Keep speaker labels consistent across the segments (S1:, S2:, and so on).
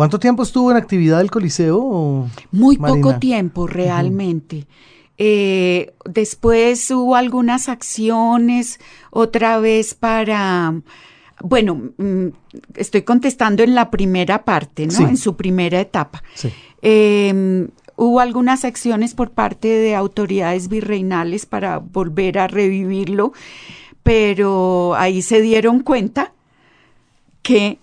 S1: ¿Cuánto tiempo estuvo en actividad el Coliseo?
S2: Muy poco tiempo, realmente. Eh, después hubo algunas acciones, otra vez para, bueno, mm, estoy contestando en la primera parte, ¿no? En su primera etapa. Em, hubo algunas acciones por parte de autoridades virreinales para volver a revivirlo, pero ahí se dieron cuenta que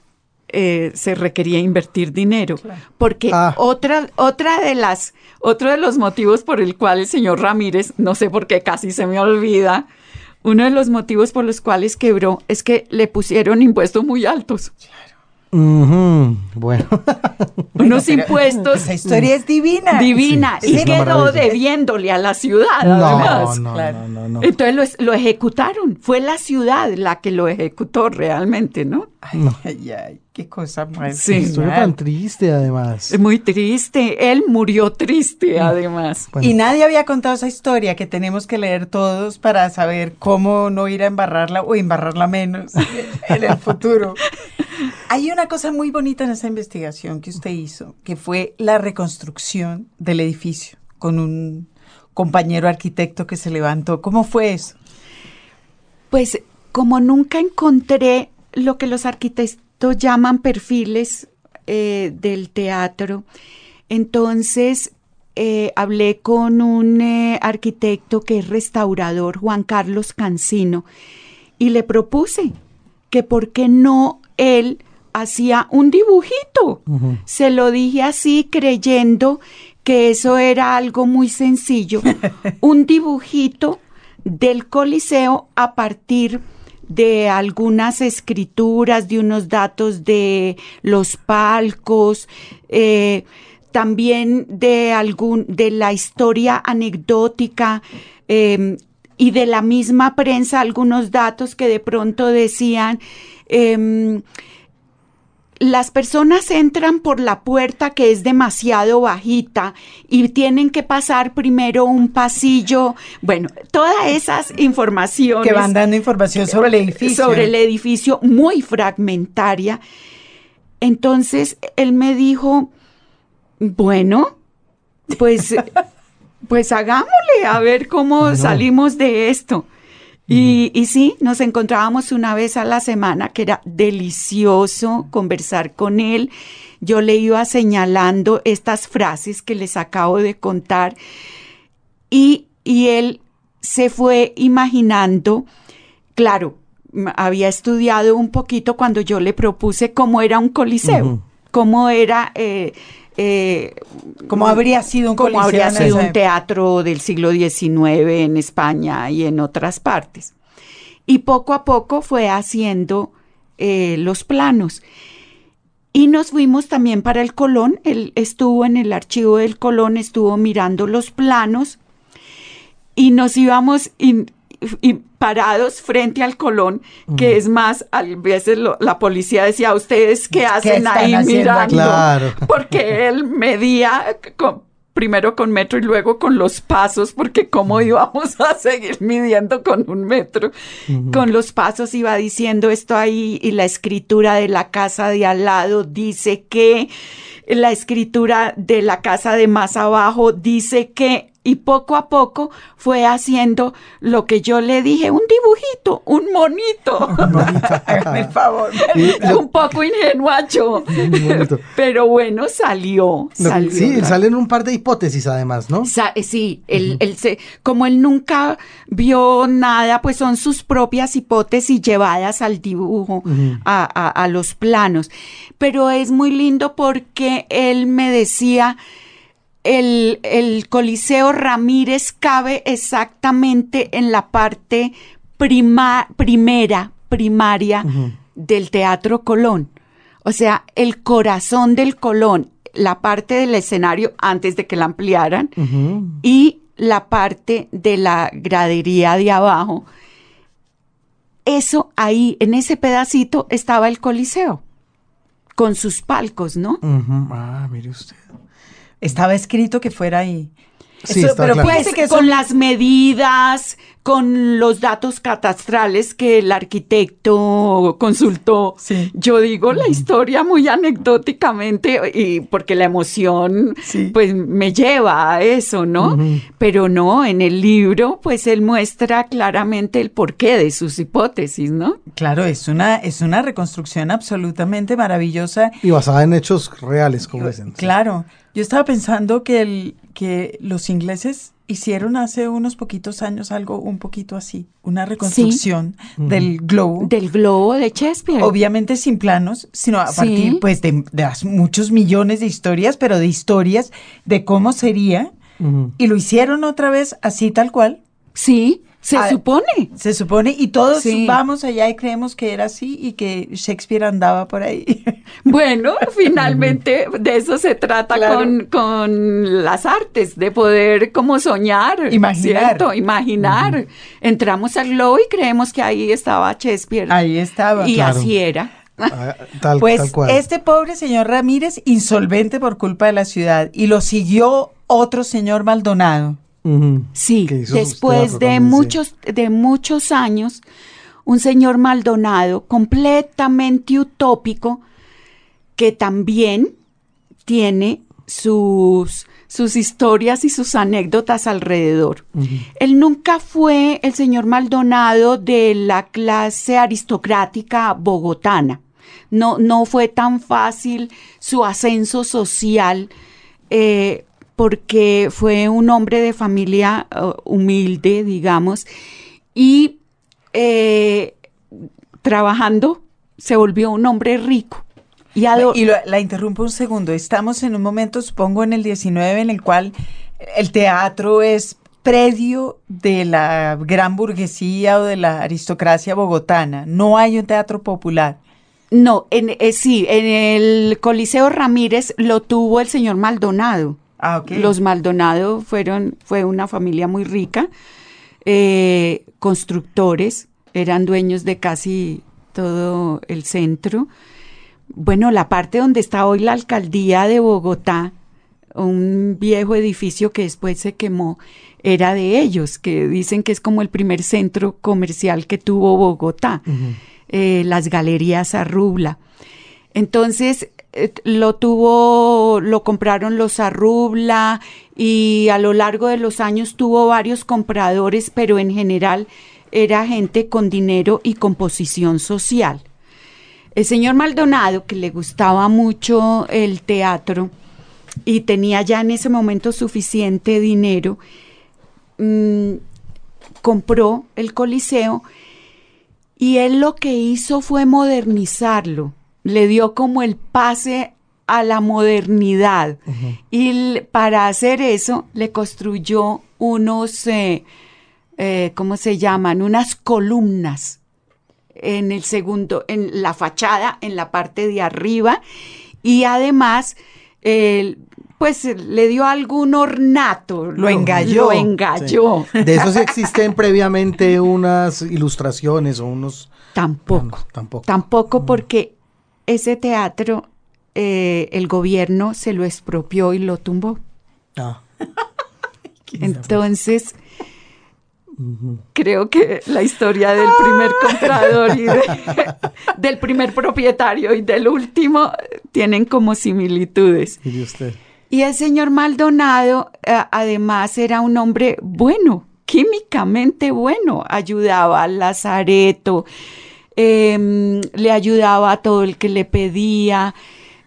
S2: eh, se requería invertir dinero. Porque ah. otra, otra de las, otro de los motivos por el cual el señor Ramírez, no sé por qué casi se me olvida, uno de los motivos por los cuales quebró es que le pusieron impuestos muy altos.
S1: Bueno.
S2: Unos impuestos.
S3: Esa historia es divina.
S2: Divina. y quedó debiéndole a la ciudad, no, No, no, no, Entonces lo, ejecutaron. Fue la ciudad la que lo ejecutó realmente, ¿no?
S3: Ay, ay, ay. Qué cosa más.
S1: Sí. Historia tan triste, además.
S2: Es muy triste. Él murió triste, además.
S3: Y nadie había contado esa historia que tenemos que leer todos para saber cómo no ir a embarrarla o embarrarla menos en el futuro. Hay una cosa muy bonita en esa investigación que usted hizo, que fue la reconstrucción del edificio con un compañero arquitecto que se levantó. ¿Cómo fue eso?
S2: Pues como nunca encontré lo que los arquitectos llaman perfiles eh, del teatro, entonces eh, hablé con un eh, arquitecto que es restaurador, Juan Carlos Cancino, y le propuse que por qué no él hacía un dibujito. Se lo dije así creyendo que eso era algo muy sencillo. un dibujito del Coliseo a partir de algunas escrituras, de unos datos de los palcos, eh, también de algún, de la historia anecdótica, em, y de la misma prensa algunos datos que de pronto decían Em, las personas entran por la puerta que es demasiado bajita y tienen que pasar primero un pasillo. Bueno, todas esas informaciones.
S3: Que van dando información sobre el edificio.
S2: Sobre el edificio, muy fragmentaria. Entonces él me dijo, bueno, pues, pues hagámosle a ver cómo salimos de esto. Y, sí, nos encontrábamos una vez a la semana, que era delicioso conversar con él. Yo le iba señalando estas frases que les acabo de contar y, él se fue imaginando, claro, había estudiado un poquito cuando yo le propuse cómo era un coliseo, cómo era... Eh,
S3: eh, ¿Cómo habría sido un
S2: como habría sido un teatro del siglo XIX en España y en otras partes. Y poco a poco fue haciendo eh, los planos. Y nos fuimos también para el Colón. Él estuvo en el archivo del Colón, estuvo mirando los planos y nos íbamos y parados frente al Colón, que es más, a veces la policía decía, ¿ustedes qué hacen ahí mirando? Porque él medía primero con metro y luego con los pasos, porque cómo íbamos a seguir midiendo con un metro. Con los pasos iba diciendo esto ahí y la escritura de la casa de al lado dice que la escritura de la casa de más abajo dice que y poco a poco fue haciendo lo que yo le dije, un dibujito, un monito. Un favor. un poco ingenuacho. Pero bueno, salió.
S1: sí, salen un par de hipótesis además, ¿no?
S2: Eh, sí, él, se, como él nunca vio nada, pues son sus propias hipótesis llevadas al dibujo, a, a los planos. Pero es muy lindo porque él me decía, el, Coliseo Ramírez cabe exactamente en la parte primera, primaria del Teatro Colón. O sea, el corazón del Colón, la parte del escenario antes de que la ampliaran y la parte de la gradería de abajo. Eso ahí, en ese pedacito, estaba el Coliseo, con sus palcos, ¿no?
S1: Ah, mire usted.
S3: Estaba escrito que fuera ahí.
S1: Sí,
S3: Eso-
S1: está
S3: pero
S1: claro.
S3: fíjese
S2: Pues
S3: que eso-
S2: con las medidas, con los datos catastrales que el arquitecto consultó.
S3: Sí.
S2: Yo digo la historia muy anecdóticamente y porque la emoción
S3: Sí.
S2: pues me lleva a eso, ¿no? Pero no, en el libro pues él muestra claramente el porqué de sus hipótesis, ¿no?
S3: Claro, es una, es una reconstrucción absolutamente maravillosa.
S1: Y basada en hechos reales, como dicen.
S3: Claro, yo estaba pensando que, el, que los ingleses hicieron hace unos poquitos años algo un poquito así, una reconstrucción del globo.
S2: Del globo de Shakespeare.
S3: Obviamente sin planos, sino a
S2: Sí.
S3: partir pues de, de las muchos millones de historias, pero de historias de cómo sería. Y lo hicieron otra vez así tal cual,
S2: Sí, se
S3: Ah,
S2: supone.
S3: se supone, y todos
S2: Sí.
S3: vamos allá y creemos que era así y que Shakespeare andaba por ahí.
S2: Bueno, finalmente de eso se trata
S3: Claro.
S2: con, con las artes, de poder como soñar,
S3: Imaginar.
S2: ¿cierto? Imaginar. Entramos al globo y creemos que ahí estaba Shakespeare.
S3: ahí estaba.
S2: y
S1: claro.
S2: así era.
S1: Ah, Tal,
S3: Pues
S1: tal cual.
S3: este pobre señor Ramírez, insolvente por culpa de la ciudad, y lo siguió otro señor Maldonado.
S2: Sí, después de muchos, de muchos años, un señor Maldonado completamente utópico que también tiene sus, sus historias y sus anécdotas alrededor. Él nunca fue el señor Maldonado de la clase aristocrática bogotana. No, no fue tan fácil su ascenso social eh, porque fue un hombre de familia eh, humilde, digamos, y eh, trabajando se volvió un hombre rico. Y,
S3: lo- la interrumpo un segundo. Estamos en un momento, supongo, en el 19, en el cual el teatro es predio de la gran burguesía o de la aristocracia bogotana. No hay un teatro popular.
S2: no, en, eh, sí, en el Coliseo Ramírez lo tuvo el señor Maldonado.
S3: Ah.
S2: Los Maldonado fueron, fue una familia muy rica, eh, constructores, eran dueños de casi todo el centro. Bueno, la parte donde está hoy la alcaldía de Bogotá, un viejo edificio que después se quemó, era de ellos, que dicen que es como el primer centro comercial que tuvo Bogotá, eh, las galerías Arrubla. Entonces lo tuvo, lo compraron los Arrubla y a lo largo de los años tuvo varios compradores, pero en general era gente con dinero y con posición social. El señor Maldonado, que le gustaba mucho el teatro y tenía ya en ese momento suficiente dinero, mm, compró el Coliseo y él lo que hizo fue modernizarlo, le dio como el pase a la modernidad y para hacer eso le construyó unos, eh, eh, ¿cómo se llaman? Unas columnas en el segundo, en la fachada, en la parte de arriba, y además, pues le dio algún ornato. Lo,
S3: engalló.
S2: Lo engalló.
S1: De eso sí existen previamente unas ilustraciones o unos...
S2: Tampoco.
S1: Tampoco.
S2: Tampoco porque ese teatro, eh, el gobierno se lo expropió y lo tumbó.
S1: Ah,
S2: Entonces, creo que la historia del primer comprador y de- del primer propietario y del último tienen como similitudes.
S1: usted.
S2: Y el señor Maldonado, eh, además, era un hombre bueno, químicamente bueno. Ayudaba al Lazareto, em, le ayudaba a todo el que le pedía.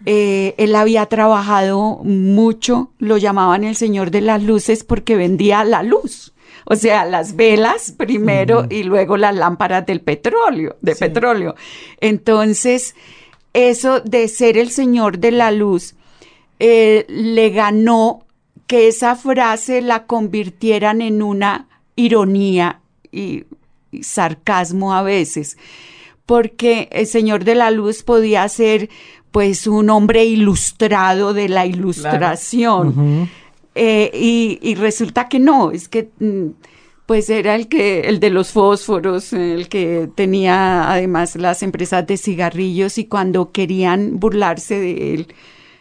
S2: eh, él había trabajado mucho, lo llamaban el señor de las luces porque vendía la luz. O sea, las velas primero y luego las lámparas del petróleo, de petróleo. Entonces, eso de ser el señor de la luz, eh, le ganó que esa frase la convirtieran en una ironía y, y sarcasmo a veces, porque el Señor de la Luz podía ser pues un hombre ilustrado de la ilustración. Eh, y, y resulta que no, es que mm, pues era el que, el de los fósforos, el que tenía además las empresas de cigarrillos y cuando querían burlarse de él,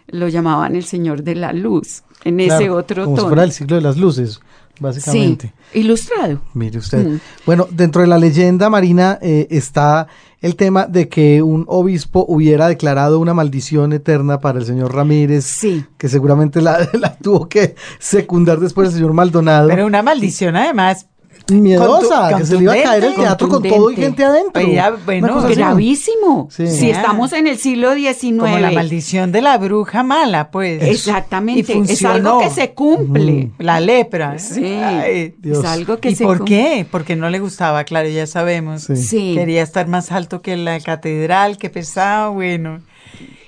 S2: lo llamaban el Señor de la Luz, en ese otro
S1: como si
S2: tono.
S1: fuera el siglo de las luces, básicamente.
S2: Sí, ilustrado.
S1: Mire usted.
S2: Mm.
S1: Bueno, dentro de la leyenda marina eh, está el tema de que un obispo hubiera declarado una maldición eterna para el señor Ramírez,
S2: Sí.
S1: que seguramente la, la tuvo que secundar después el señor Maldonado.
S3: Pero una maldición además.
S1: Miedosa, que se le iba a caer el teatro con todo y gente adentro.
S3: Oiga,
S1: Una
S3: bueno.
S2: Gravísimo.
S1: Sí.
S2: Si
S3: Ah.
S2: estamos en el siglo XIX.
S3: Como la maldición de la bruja mala, pues.
S2: Exactamente.
S3: Y
S2: Es algo que se cumple.
S3: La lepra.
S2: Sí.
S3: Ay,
S1: Dios.
S2: Es algo que
S3: ¿Y
S2: se
S3: por
S2: cumple.
S3: qué? Porque no le gustaba, claro, ya sabemos.
S1: Sí.
S2: Sí.
S3: Quería estar más alto que la catedral, que pesaba, bueno.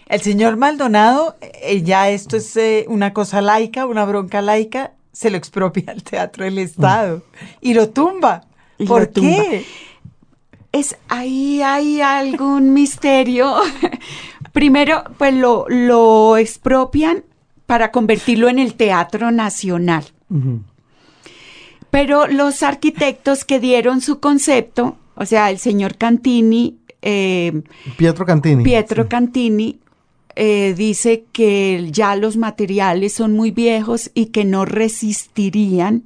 S3: El señor Maldonado, eh, ya esto es eh, una cosa laica, una bronca laica, se lo expropia al Teatro del Estado y lo tumba.
S2: Y
S3: ¿Por
S2: lo tumba.
S3: qué?
S2: Es ahí hay algún misterio. Primero, pues lo, lo expropian para convertirlo en el Teatro Nacional. Pero los arquitectos que dieron su concepto, o sea, el señor Cantini, eh,
S1: Pietro Cantini.
S2: Pietro
S1: Sí.
S2: Cantini, eh, dice que ya los materiales son muy viejos y que no resistirían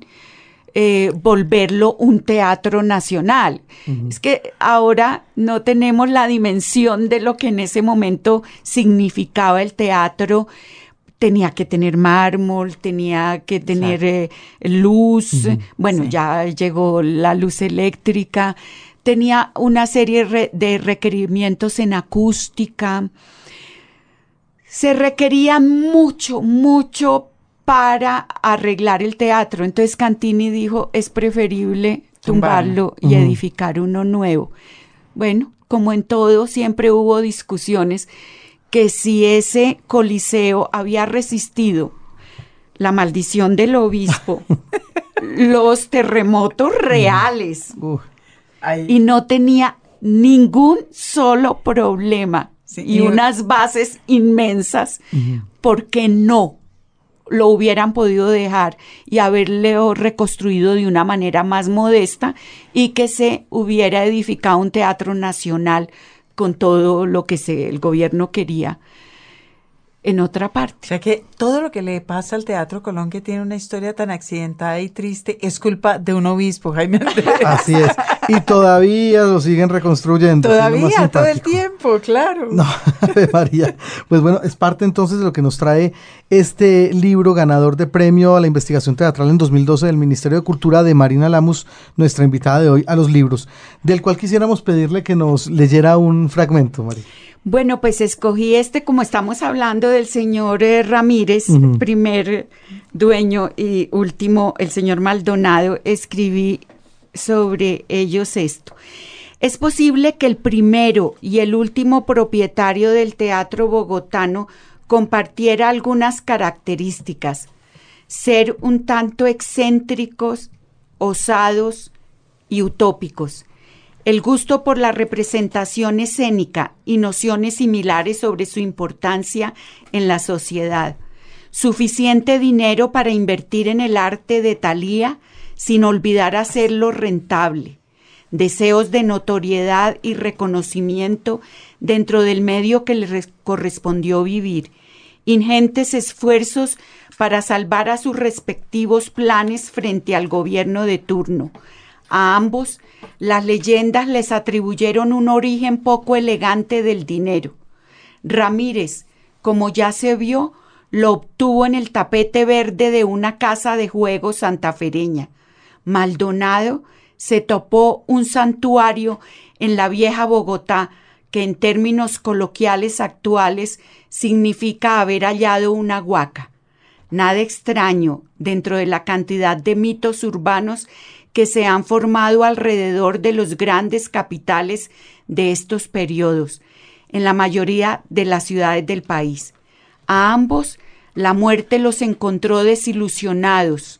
S2: eh, volverlo un teatro nacional. Es que ahora no tenemos la dimensión de lo que en ese momento significaba el teatro. Tenía que tener mármol, tenía que tener eh, luz, bueno,
S3: Sí.
S2: ya llegó la luz eléctrica, tenía una serie re- de requerimientos en acústica. Se requería mucho, mucho para arreglar el teatro. Entonces Cantini dijo, es preferible
S3: Tumbarlo.
S2: y edificar uno nuevo. Bueno, como en todo, siempre hubo discusiones que si ese coliseo había resistido la maldición del obispo, los terremotos reales, y no tenía ningún solo problema
S3: Sí,
S2: y
S3: y-
S2: unas bases inmensas,
S1: Ujú.
S2: porque no lo hubieran podido dejar y haberle reconstruido de una manera más modesta y que se hubiera edificado un teatro nacional con todo lo que se, el gobierno quería en otra
S3: O
S2: parte.
S3: sea que todo lo que le pasa al Teatro Colón, que tiene una historia tan accidentada y triste, es culpa de un obispo, Jaime Andrés.
S1: Así es. Y todavía lo siguen reconstruyendo.
S3: Todavía, todo el tiempo, claro.
S1: No, María. Pues bueno, es parte entonces de lo que nos trae este libro ganador de premio a la investigación teatral en 2012 del Ministerio de Cultura de Marina Lamus, nuestra invitada de hoy a los libros, del cual quisiéramos pedirle que nos leyera un fragmento, María.
S2: Bueno, pues escogí este, como estamos hablando del señor eh, Ramírez, primer dueño y último, el señor Maldonado, escribí sobre ellos esto. Es posible que el primero y el último propietario del teatro bogotano compartiera algunas características, ser un tanto excéntricos, osados y utópicos. El gusto por la representación escénica y nociones similares sobre su importancia en la sociedad, suficiente dinero para invertir en el arte de Talía sin olvidar hacerlo rentable, deseos de notoriedad y reconocimiento dentro del medio que le res- correspondió vivir, ingentes esfuerzos para salvar a sus respectivos planes frente al gobierno de turno. A ambos, las leyendas les atribuyeron un origen poco elegante del dinero. Ramírez, como ya se vio, lo obtuvo en el tapete verde de una casa de juegos santafereña. Maldonado se topó un santuario en la vieja Bogotá que en términos coloquiales actuales significa haber hallado una huaca. Nada extraño dentro de la cantidad de mitos urbanos que se han formado alrededor de los grandes capitales de estos periodos, en la mayoría de las ciudades del país. A ambos la muerte los encontró desilusionados,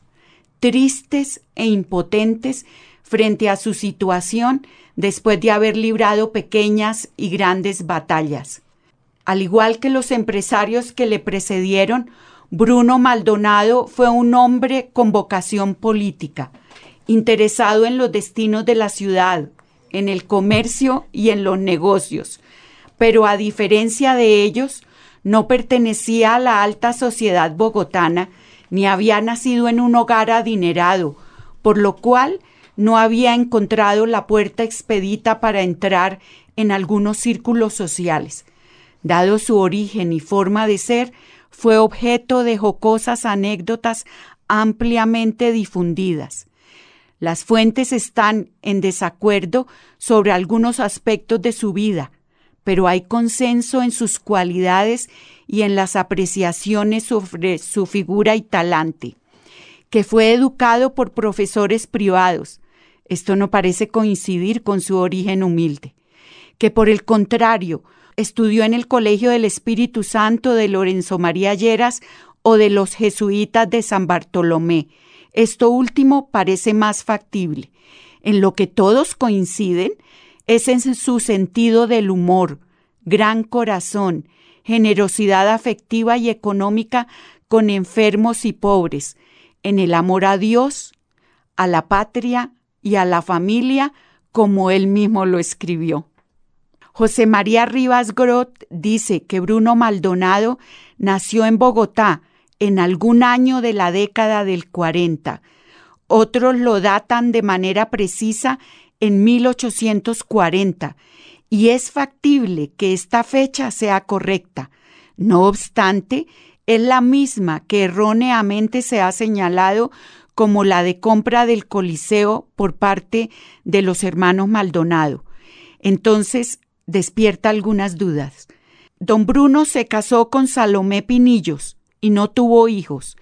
S2: tristes e impotentes frente a su situación después de haber librado pequeñas y grandes batallas. Al igual que los empresarios que le precedieron, Bruno Maldonado fue un hombre con vocación política, interesado en los destinos de la ciudad, en el comercio y en los negocios, pero a diferencia de ellos, no pertenecía a la alta sociedad bogotana, ni había nacido en un hogar adinerado, por lo cual no había encontrado la puerta expedita para entrar en algunos círculos sociales. Dado su origen y forma de ser, fue objeto de jocosas anécdotas ampliamente difundidas. Las fuentes están en desacuerdo sobre algunos aspectos de su vida, pero hay consenso en sus cualidades y en las apreciaciones sobre su figura y talante, que fue educado por profesores privados. Esto no parece coincidir con su origen humilde, que por el contrario, estudió en el Colegio del Espíritu Santo de Lorenzo María Lleras o de los jesuitas de San Bartolomé. Esto último parece más factible. En lo que todos coinciden es en su sentido del humor, gran corazón, generosidad afectiva y económica con enfermos y pobres, en el amor a Dios, a la patria y a la familia, como él mismo lo escribió. José María Rivas Grot dice que Bruno Maldonado nació en Bogotá en algún año de la década del 40. Otros lo datan de manera precisa en 1840 y es factible que esta fecha sea correcta. No obstante, es la misma que erróneamente se ha señalado como la de compra del Coliseo por parte de los hermanos Maldonado. Entonces, despierta algunas dudas. Don Bruno se casó con Salomé Pinillos y no tuvo hijos,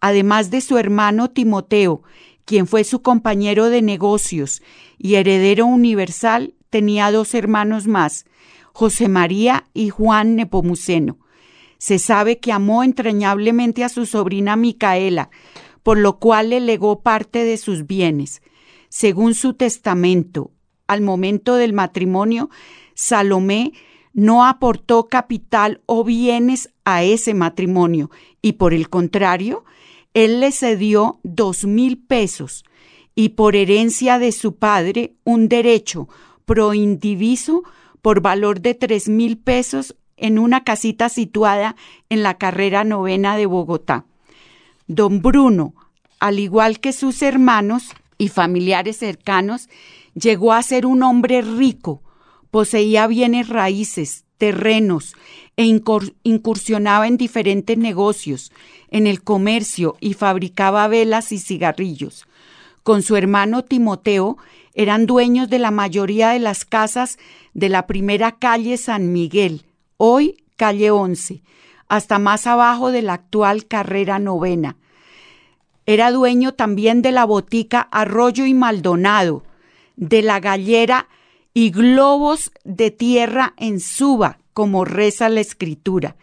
S2: además de su hermano Timoteo, quien fue su compañero de negocios y heredero universal, tenía dos hermanos más, José María y Juan Nepomuceno. Se sabe que amó entrañablemente a su sobrina Micaela, por lo cual le legó parte de sus bienes. Según su testamento, al momento del matrimonio, Salomé no aportó capital o bienes a ese matrimonio y por el contrario, él le cedió dos mil pesos y por herencia de su padre un derecho pro indiviso por valor de tres mil pesos en una casita situada en la carrera novena de Bogotá. Don Bruno, al igual que sus hermanos y familiares cercanos, llegó a ser un hombre rico, poseía bienes raíces, terrenos e incursionaba en diferentes negocios, en el comercio y fabricaba velas y cigarrillos. Con su hermano Timoteo eran dueños de la mayoría de las casas de la primera calle San Miguel, hoy calle 11, hasta más abajo de la actual carrera novena. Era dueño también de la botica Arroyo y Maldonado, de la gallera y globos de tierra en Suba, como reza la escritura,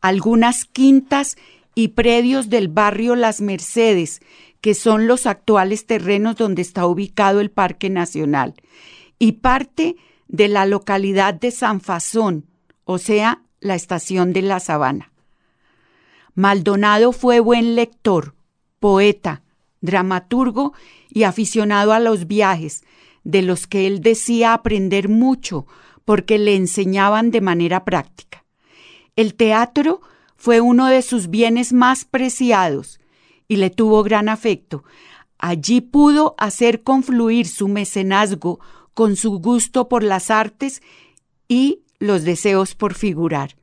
S2: algunas quintas y predios del barrio Las Mercedes, que son los actuales terrenos donde está ubicado el Parque Nacional, y parte de la localidad de San Fasón, o sea, la estación de la Sabana. Maldonado fue buen lector, poeta, dramaturgo y aficionado a los viajes, de los que él decía aprender mucho porque le enseñaban de manera práctica. El teatro fue uno de sus bienes más preciados y le tuvo gran afecto. Allí pudo hacer confluir su mecenazgo con su gusto por las artes y los deseos por figurar.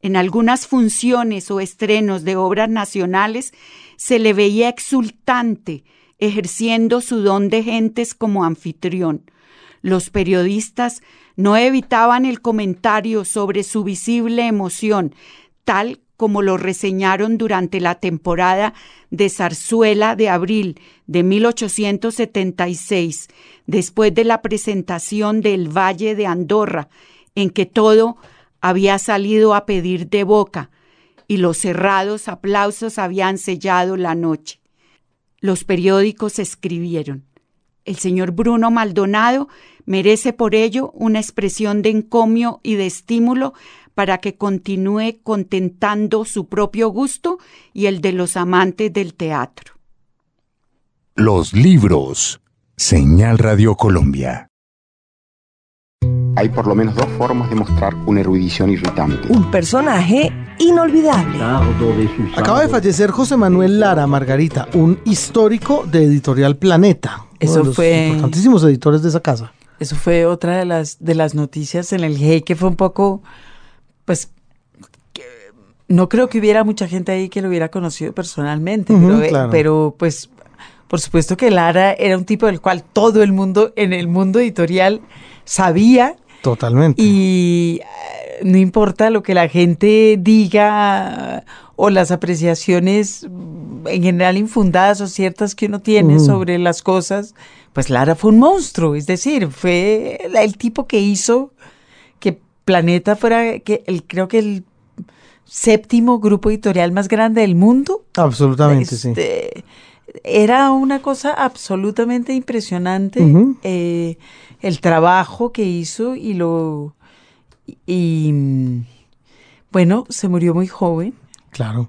S2: En algunas funciones o estrenos de obras nacionales se le veía exultante, ejerciendo su don de gentes como anfitrión. Los periodistas no evitaban el comentario sobre su visible emoción, tal como lo reseñaron durante la temporada de zarzuela de abril de 1876, después de la presentación del Valle de Andorra, en que todo había salido a pedir de boca y los cerrados aplausos habían sellado la noche los periódicos escribieron. El señor Bruno Maldonado merece por ello una expresión de encomio y de estímulo para que continúe contentando su propio gusto y el de los amantes del teatro.
S4: Los libros. Señal Radio Colombia. hay por lo menos dos formas de mostrar una erudición irritante.
S5: Un personaje inolvidable.
S1: Acaba de fallecer José Manuel Lara Margarita, un histórico de Editorial Planeta.
S3: Eso
S1: uno de los
S3: fue-
S1: Importantísimos editores de esa casa.
S3: Eso fue otra de las, de las noticias en el GEI que fue un poco, pues, que no creo que hubiera mucha gente ahí que lo hubiera conocido personalmente, pero, eh,
S1: claro.
S3: pero, pues, por supuesto que Lara era un tipo del cual todo el mundo en el mundo editorial sabía
S1: Totalmente.
S3: y eh, no importa lo que la gente diga o las apreciaciones en general infundadas o ciertas que uno tiene sobre las cosas, pues Lara fue un monstruo, es decir, fue el tipo que hizo que Planeta fuera, que el, creo que el séptimo grupo editorial más grande del mundo.
S1: Absolutamente, sí.
S3: Este, Era una cosa absolutamente impresionante eh, el trabajo que hizo y lo y bueno, se murió muy joven,
S1: Claro.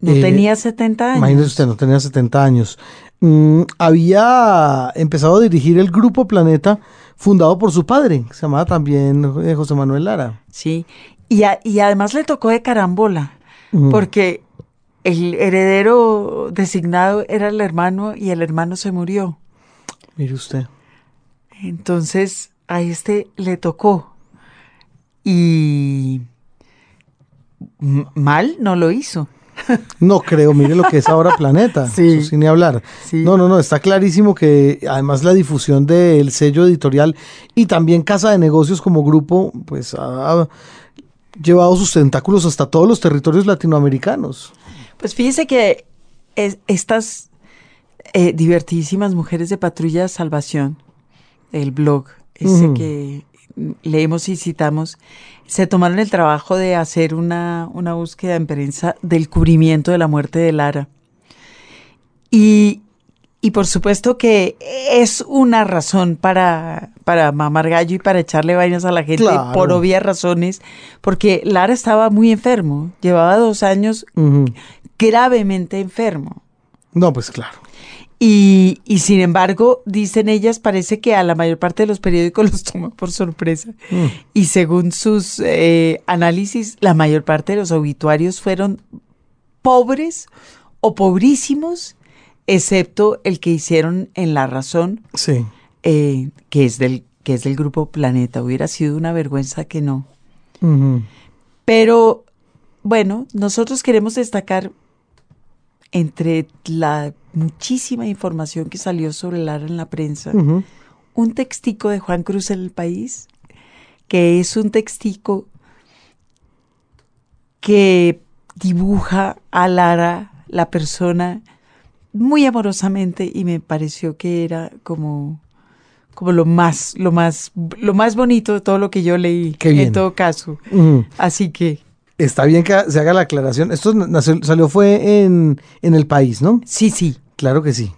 S3: no
S1: Eh,
S3: tenía 70 años.
S1: Imagínese usted, no tenía 70 años. Mm, había empezado a dirigir el Grupo Planeta fundado por su padre, que se llamaba también eh, José Manuel Lara.
S3: Sí, y, a- y además le tocó de carambola, porque el heredero designado era el hermano y el hermano se murió.
S1: Mire usted.
S3: Entonces a este le tocó. Y mal no lo hizo.
S1: No creo, mire lo que es ahora Planeta.
S3: Sí.
S1: eso sin ni hablar.
S3: Sí.
S1: No, no, no, está clarísimo que además la difusión del sello editorial y también Casa de Negocios como grupo, pues ha llevado sus tentáculos hasta todos los territorios latinoamericanos.
S3: Pues fíjese que es- estas eh, divertidísimas mujeres de Patrulla Salvación, el blog, ese que leemos y citamos, se tomaron el trabajo de hacer una, una búsqueda en prensa del cubrimiento de la muerte de Lara. Y, y por supuesto que es una razón para, para mamar gallo y para echarle vainas a la gente
S1: Claro.
S3: por obvias razones, porque Lara estaba muy enfermo, llevaba dos años gravemente enfermo.
S1: No, pues claro.
S3: Y, y sin embargo, dicen ellas, parece que a la mayor parte de los periódicos los toma por sorpresa.
S1: Mm.
S3: Y según sus eh, análisis, la mayor parte de los obituarios fueron pobres o pobrísimos, excepto el que hicieron en La Razón,
S1: Sí.
S3: eh, que, es del, que es del grupo Planeta. Hubiera sido una vergüenza que no. Pero bueno, nosotros queremos destacar entre la muchísima información que salió sobre Lara en la prensa, un textico de Juan Cruz en el país, que es un textico que dibuja a Lara, la persona, muy amorosamente y me pareció que era como como lo más lo más lo más bonito de todo lo que yo leí en todo caso. Así que
S1: Está bien que se haga la aclaración. Esto nació- salió fue en, en el país, ¿no?
S3: sí sí
S1: Claro que sí.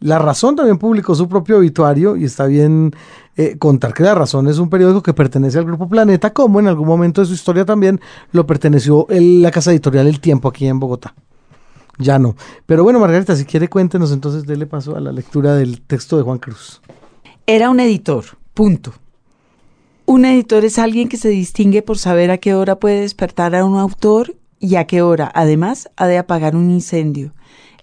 S1: La Razón también publicó su propio obituario y está bien eh, contar que La Razón es un periódico que pertenece al Grupo Planeta, como en algún momento de su historia también lo perteneció el- la casa editorial El Tiempo aquí en Bogotá. Ya no. Pero bueno, Margarita, si quiere cuéntenos entonces, dele paso a la lectura del texto de Juan Cruz.
S3: Era un editor, punto. Un editor es alguien que se distingue por saber a qué hora puede despertar a un autor y a qué hora, además, ha de apagar un incendio.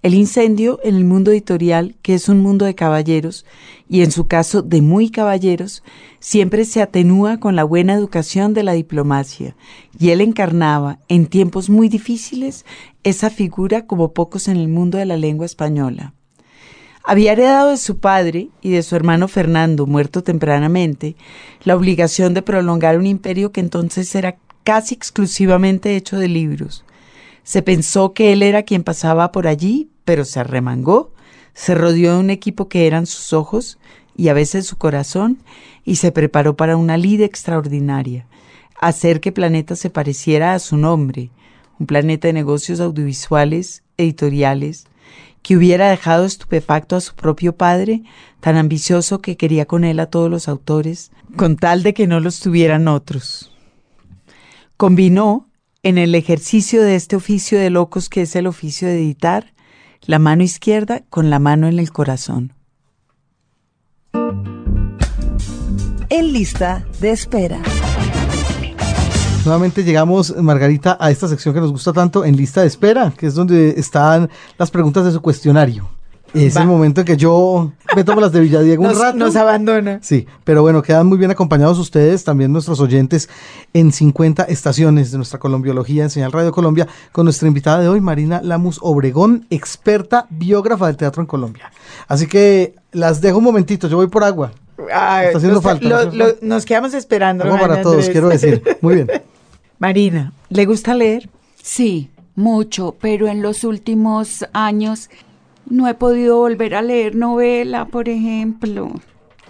S3: El incendio en el mundo editorial, que es un mundo de caballeros, y en su caso de muy caballeros, siempre se atenúa con la buena educación de la diplomacia, y él encarnaba, en tiempos muy difíciles, esa figura como pocos en el mundo de la lengua española. Había heredado de su padre y de su hermano Fernando, muerto tempranamente, la obligación de prolongar un imperio que entonces era casi exclusivamente hecho de libros. Se pensó que él era quien pasaba por allí, pero se arremangó, se rodeó de un equipo que eran sus ojos y a veces su corazón, y se preparó para una lida extraordinaria, hacer que Planeta se pareciera a su nombre, un planeta de negocios audiovisuales, editoriales, que hubiera dejado estupefacto a su propio padre, tan ambicioso que quería con él a todos los autores, con tal de que no los tuvieran otros. Combinó, en el ejercicio de este oficio de locos que es el oficio de editar, la mano izquierda con la mano en el corazón.
S5: en lista de espera.
S1: Nuevamente llegamos, Margarita, a esta sección que nos gusta tanto en lista de espera, que es donde están las preguntas de su cuestionario. Es
S3: Va.
S1: el momento en que yo me tomo las de Villadiego un rato.
S3: nos abandona.
S1: Sí, pero bueno, quedan muy bien acompañados ustedes, también nuestros oyentes, en 50 estaciones de nuestra colombiología en Señal Radio Colombia, con nuestra invitada de hoy, Marina Lamus Obregón, experta biógrafa del teatro en Colombia. Así que las dejo un momentito, yo voy por agua.
S3: Ah,
S1: Está haciendo
S3: nos,
S1: falta,
S3: lo- lo- nos quedamos esperando.
S1: Agua para todos,
S3: Andrés.
S1: quiero decir. Muy bien.
S3: Marina, ¿le gusta leer?
S2: Sí, mucho, pero en los últimos años no he podido volver a leer novela, por ejemplo,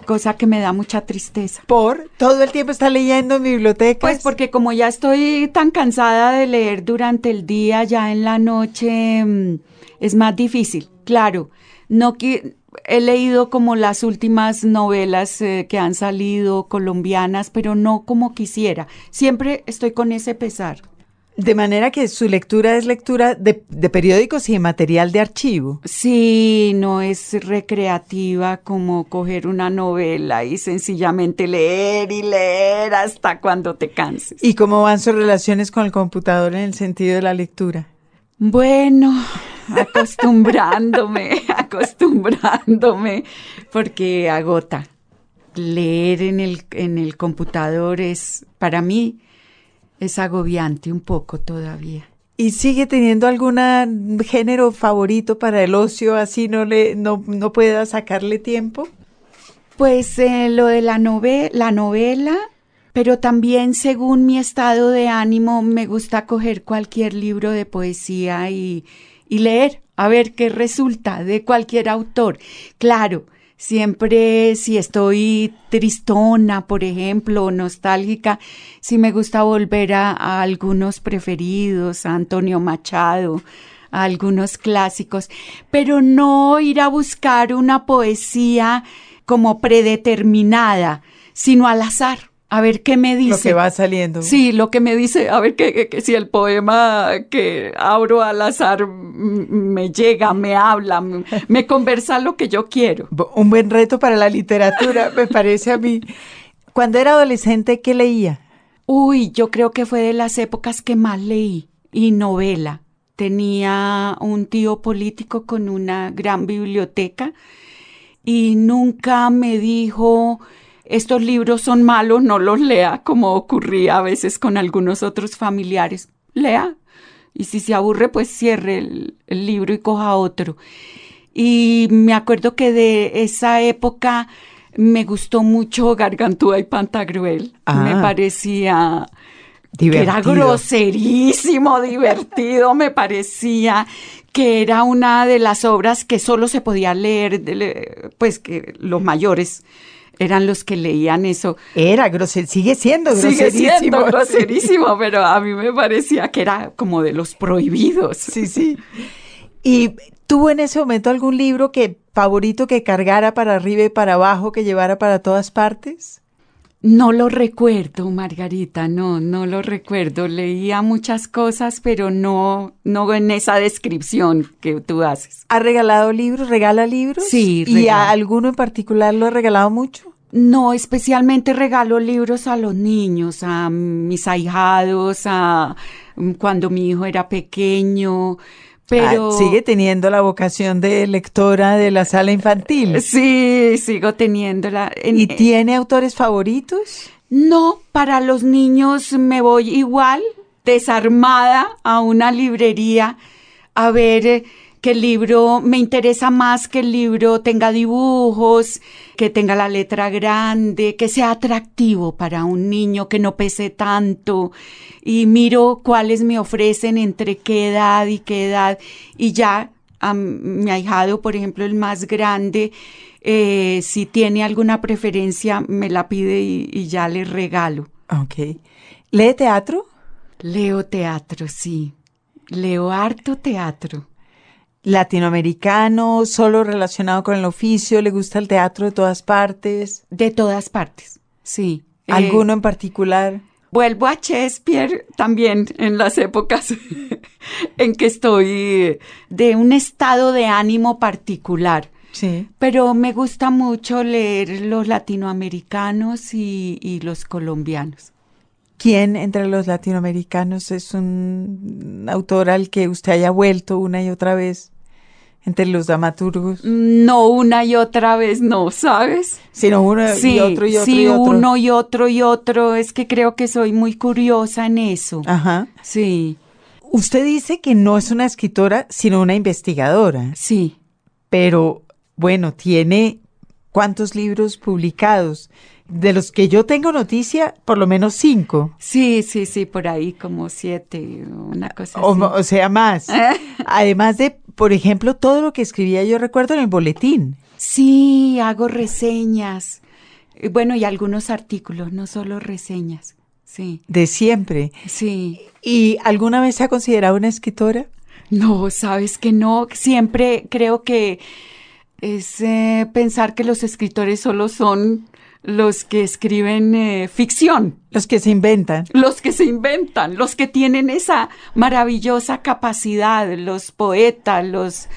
S2: cosa que me da mucha tristeza.
S3: Por todo el tiempo está leyendo en bibliotecas.
S2: Pues porque como ya estoy tan cansada de leer durante el día, ya en la noche mm, es más difícil. Claro, no que he leído como las últimas novelas eh, que han salido colombianas, pero no como quisiera. Siempre estoy con ese pesar.
S3: De manera que su lectura es lectura de, de periódicos y de material de archivo.
S2: Sí, no es recreativa como coger una novela y sencillamente leer y leer hasta cuando te canses.
S3: ¿Y cómo van sus relaciones con el computador en el sentido de la lectura?
S2: Bueno, acostumbrándome, acostumbrándome, porque agota. Leer en el, en el computador es, para mí, es agobiante un poco todavía.
S3: ¿Y sigue teniendo algún género favorito para el ocio, así no le no, no pueda sacarle tiempo?
S2: Pues eh, lo de la, nove la novela, pero también según mi estado de ánimo me gusta coger cualquier libro de poesía y, y leer, a ver qué resulta de cualquier autor. Claro, siempre si estoy tristona, por ejemplo, o nostálgica, sí me gusta volver a, algunos preferidos, a Antonio Machado, a algunos clásicos, pero no ir a buscar una poesía como predeterminada, sino al azar. A ver qué me dice.
S3: Lo que va saliendo.
S2: Sí, lo que me dice, a ver que, que- que si el poema que abro al azar me llega, me habla, me, me conversa lo que yo quiero.
S3: Un buen reto para la literatura, me parece a mí. Cuando era adolescente, ¿qué leía?
S2: Uy, yo creo que fue de las épocas que más leí y novela. Tenía un tío político con una gran biblioteca y nunca me dijo estos libros son malos, no los lea, como ocurría a veces con algunos otros familiares. Lea. Y si se aburre, pues cierre el, el libro y coja otro. Y me acuerdo que de esa época me gustó mucho Gargantúa y Pantagruel.
S3: Ah.
S2: Me parecía que era
S3: Divertido.
S2: groserísimo, divertido, me parecía que era una de las obras que solo se podía leer, pues que los mayores eran los que leían eso.
S3: Era grosero, sigue siendo
S2: Sigue
S3: groserísimo.
S2: siendo groserísimo, pero a mí me parecía que era como de los prohibidos.
S3: Sí, sí. ¿Y tuvo en ese momento algún libro que favorito que cargara para arriba y para abajo, que llevara para todas partes?
S2: No lo recuerdo, Margarita, no, no lo recuerdo. Leía muchas cosas, pero no, no en esa descripción que tú haces.
S3: ¿Ha regalado libros? ¿Regala libros?
S2: Sí,
S3: ¿Y
S2: regalo.
S3: a alguno en particular lo ha regalado mucho?
S2: No, especialmente regalo libros a los niños, a mis ahijados, a mm, cuando mi hijo era pequeño, pero
S3: Ah, sigue teniendo la vocación de lectora de la sala infantil.
S2: sí, sigo teniéndola. En-
S3: ¿Y tiene autores favoritos?
S2: No, para los niños me voy igual, desarmada a una librería a ver eh, que el libro me interesa más que el libro tenga dibujos, que tenga la letra grande, que sea atractivo para un niño, que no pese tanto. Y miro cuáles me ofrecen entre qué edad y qué edad. Y ya a mi ahijado, por ejemplo, el más grande, eh, si tiene alguna preferencia, me la pide y, y ya le regalo.
S3: Ok. ¿Lee teatro?
S2: Leo teatro, sí. Leo harto teatro.
S3: ¿Latinoamericano? ¿Solo relacionado con el oficio? ¿Le gusta el teatro de todas partes?
S2: De todas partes, sí. Eh,
S3: ¿Alguno en particular?
S2: Vuelvo a Shakespeare también en las épocas en que estoy de un estado de ánimo particular.
S3: Sí.
S2: pero me gusta mucho leer los latinoamericanos y, y los colombianos.
S3: ¿Quién entre los latinoamericanos es un autor al que usted haya vuelto una y otra vez entre los dramaturgos?
S2: No una y otra vez, no, ¿sabes?
S3: Sino uno
S2: Sí,
S3: y otro y otro
S2: sí,
S3: y otro.
S2: uno y otro y otro. Es que creo que soy muy curiosa en eso.
S3: Ajá.
S2: Sí,
S3: Usted dice que no es una escritora, sino una investigadora.
S2: sí.
S3: Pero, bueno, tiene cuántos libros publicados. De los que yo tengo noticia, por lo menos cinco.
S2: Sí, sí, sí, por ahí como siete, una cosa
S3: O,
S2: así.
S3: o sea, más. Además de, por ejemplo, todo lo que escribía yo recuerdo en el boletín.
S2: Sí, hago reseñas. Eh, Bueno, y algunos artículos, no solo reseñas. Sí,
S3: De siempre.
S2: sí.
S3: ¿Y alguna vez se ha considerado una escritora?
S2: No, sabes que no. Siempre creo que es eh, pensar que los escritores solo son los que escriben eh, ficción.
S3: Los que se inventan.
S2: Los que se inventan, los que tienen esa maravillosa capacidad, los poetas, los,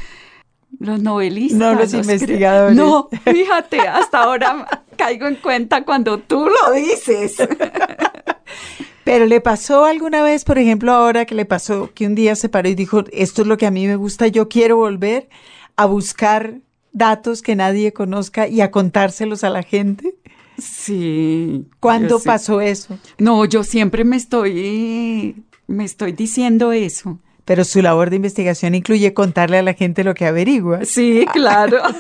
S2: los novelistas.
S3: No los
S2: cre-
S3: investigadores.
S2: No, fíjate, hasta ahora caigo en cuenta cuando tú lo dices.
S3: Pero le pasó alguna vez, por ejemplo, ahora que le pasó que un día se paró y dijo, esto es lo que a mí me gusta, yo quiero volver a buscar datos que nadie conozca y a contárselos a la gente.
S2: Sí.
S3: ¿Cuándo
S2: sí.
S3: pasó eso?
S2: No, yo siempre me estoy, me estoy diciendo eso.
S3: Pero su labor de investigación incluye contarle a la gente lo que averigua.
S2: Sí, claro.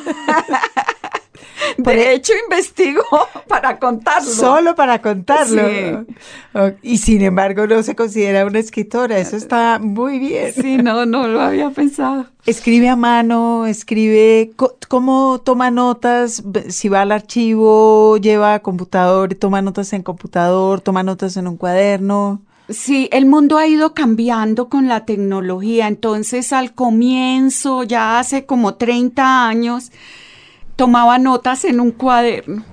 S2: De hecho, investigo para contarlo.
S3: Solo para contarlo.
S2: Sí.
S3: Y sin embargo no se considera una escritora. Eso está muy bien.
S2: Sí, no, no lo había pensado.
S3: Escribe a mano, escribe, ¿cómo toma notas? Si va al archivo, lleva computador y toma notas en computador, toma notas en un cuaderno.
S2: Sí, el mundo ha ido cambiando con la tecnología. Entonces, al comienzo, ya hace como 30 años, tomaba notas en un cuaderno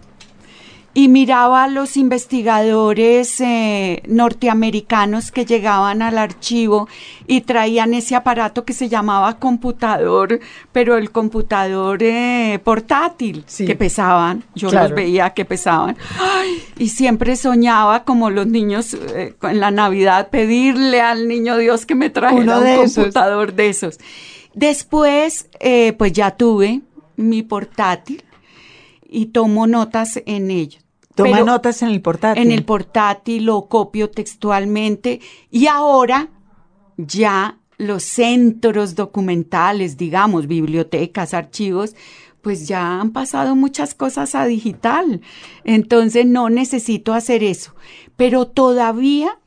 S2: y miraba a los investigadores eh, norteamericanos que llegaban al archivo y traían ese aparato que se llamaba computador, pero el computador eh, portátil,
S3: Sí.
S2: que pesaban, yo
S3: Claro.
S2: los veía que pesaban. Ay, y siempre soñaba, como los niños eh, en la Navidad, pedirle al niño Dios que me trajera
S3: Uno
S2: un
S3: esos.
S2: computador de esos. Después, pues ya tuve mi portátil y tomo notas en ello.
S3: Toma
S2: Pero
S3: notas en el portátil.
S2: En el portátil lo copio textualmente y ahora ya los centros documentales, digamos, bibliotecas, archivos, pues ya han pasado muchas cosas a digital. Entonces no necesito hacer eso. Pero todavía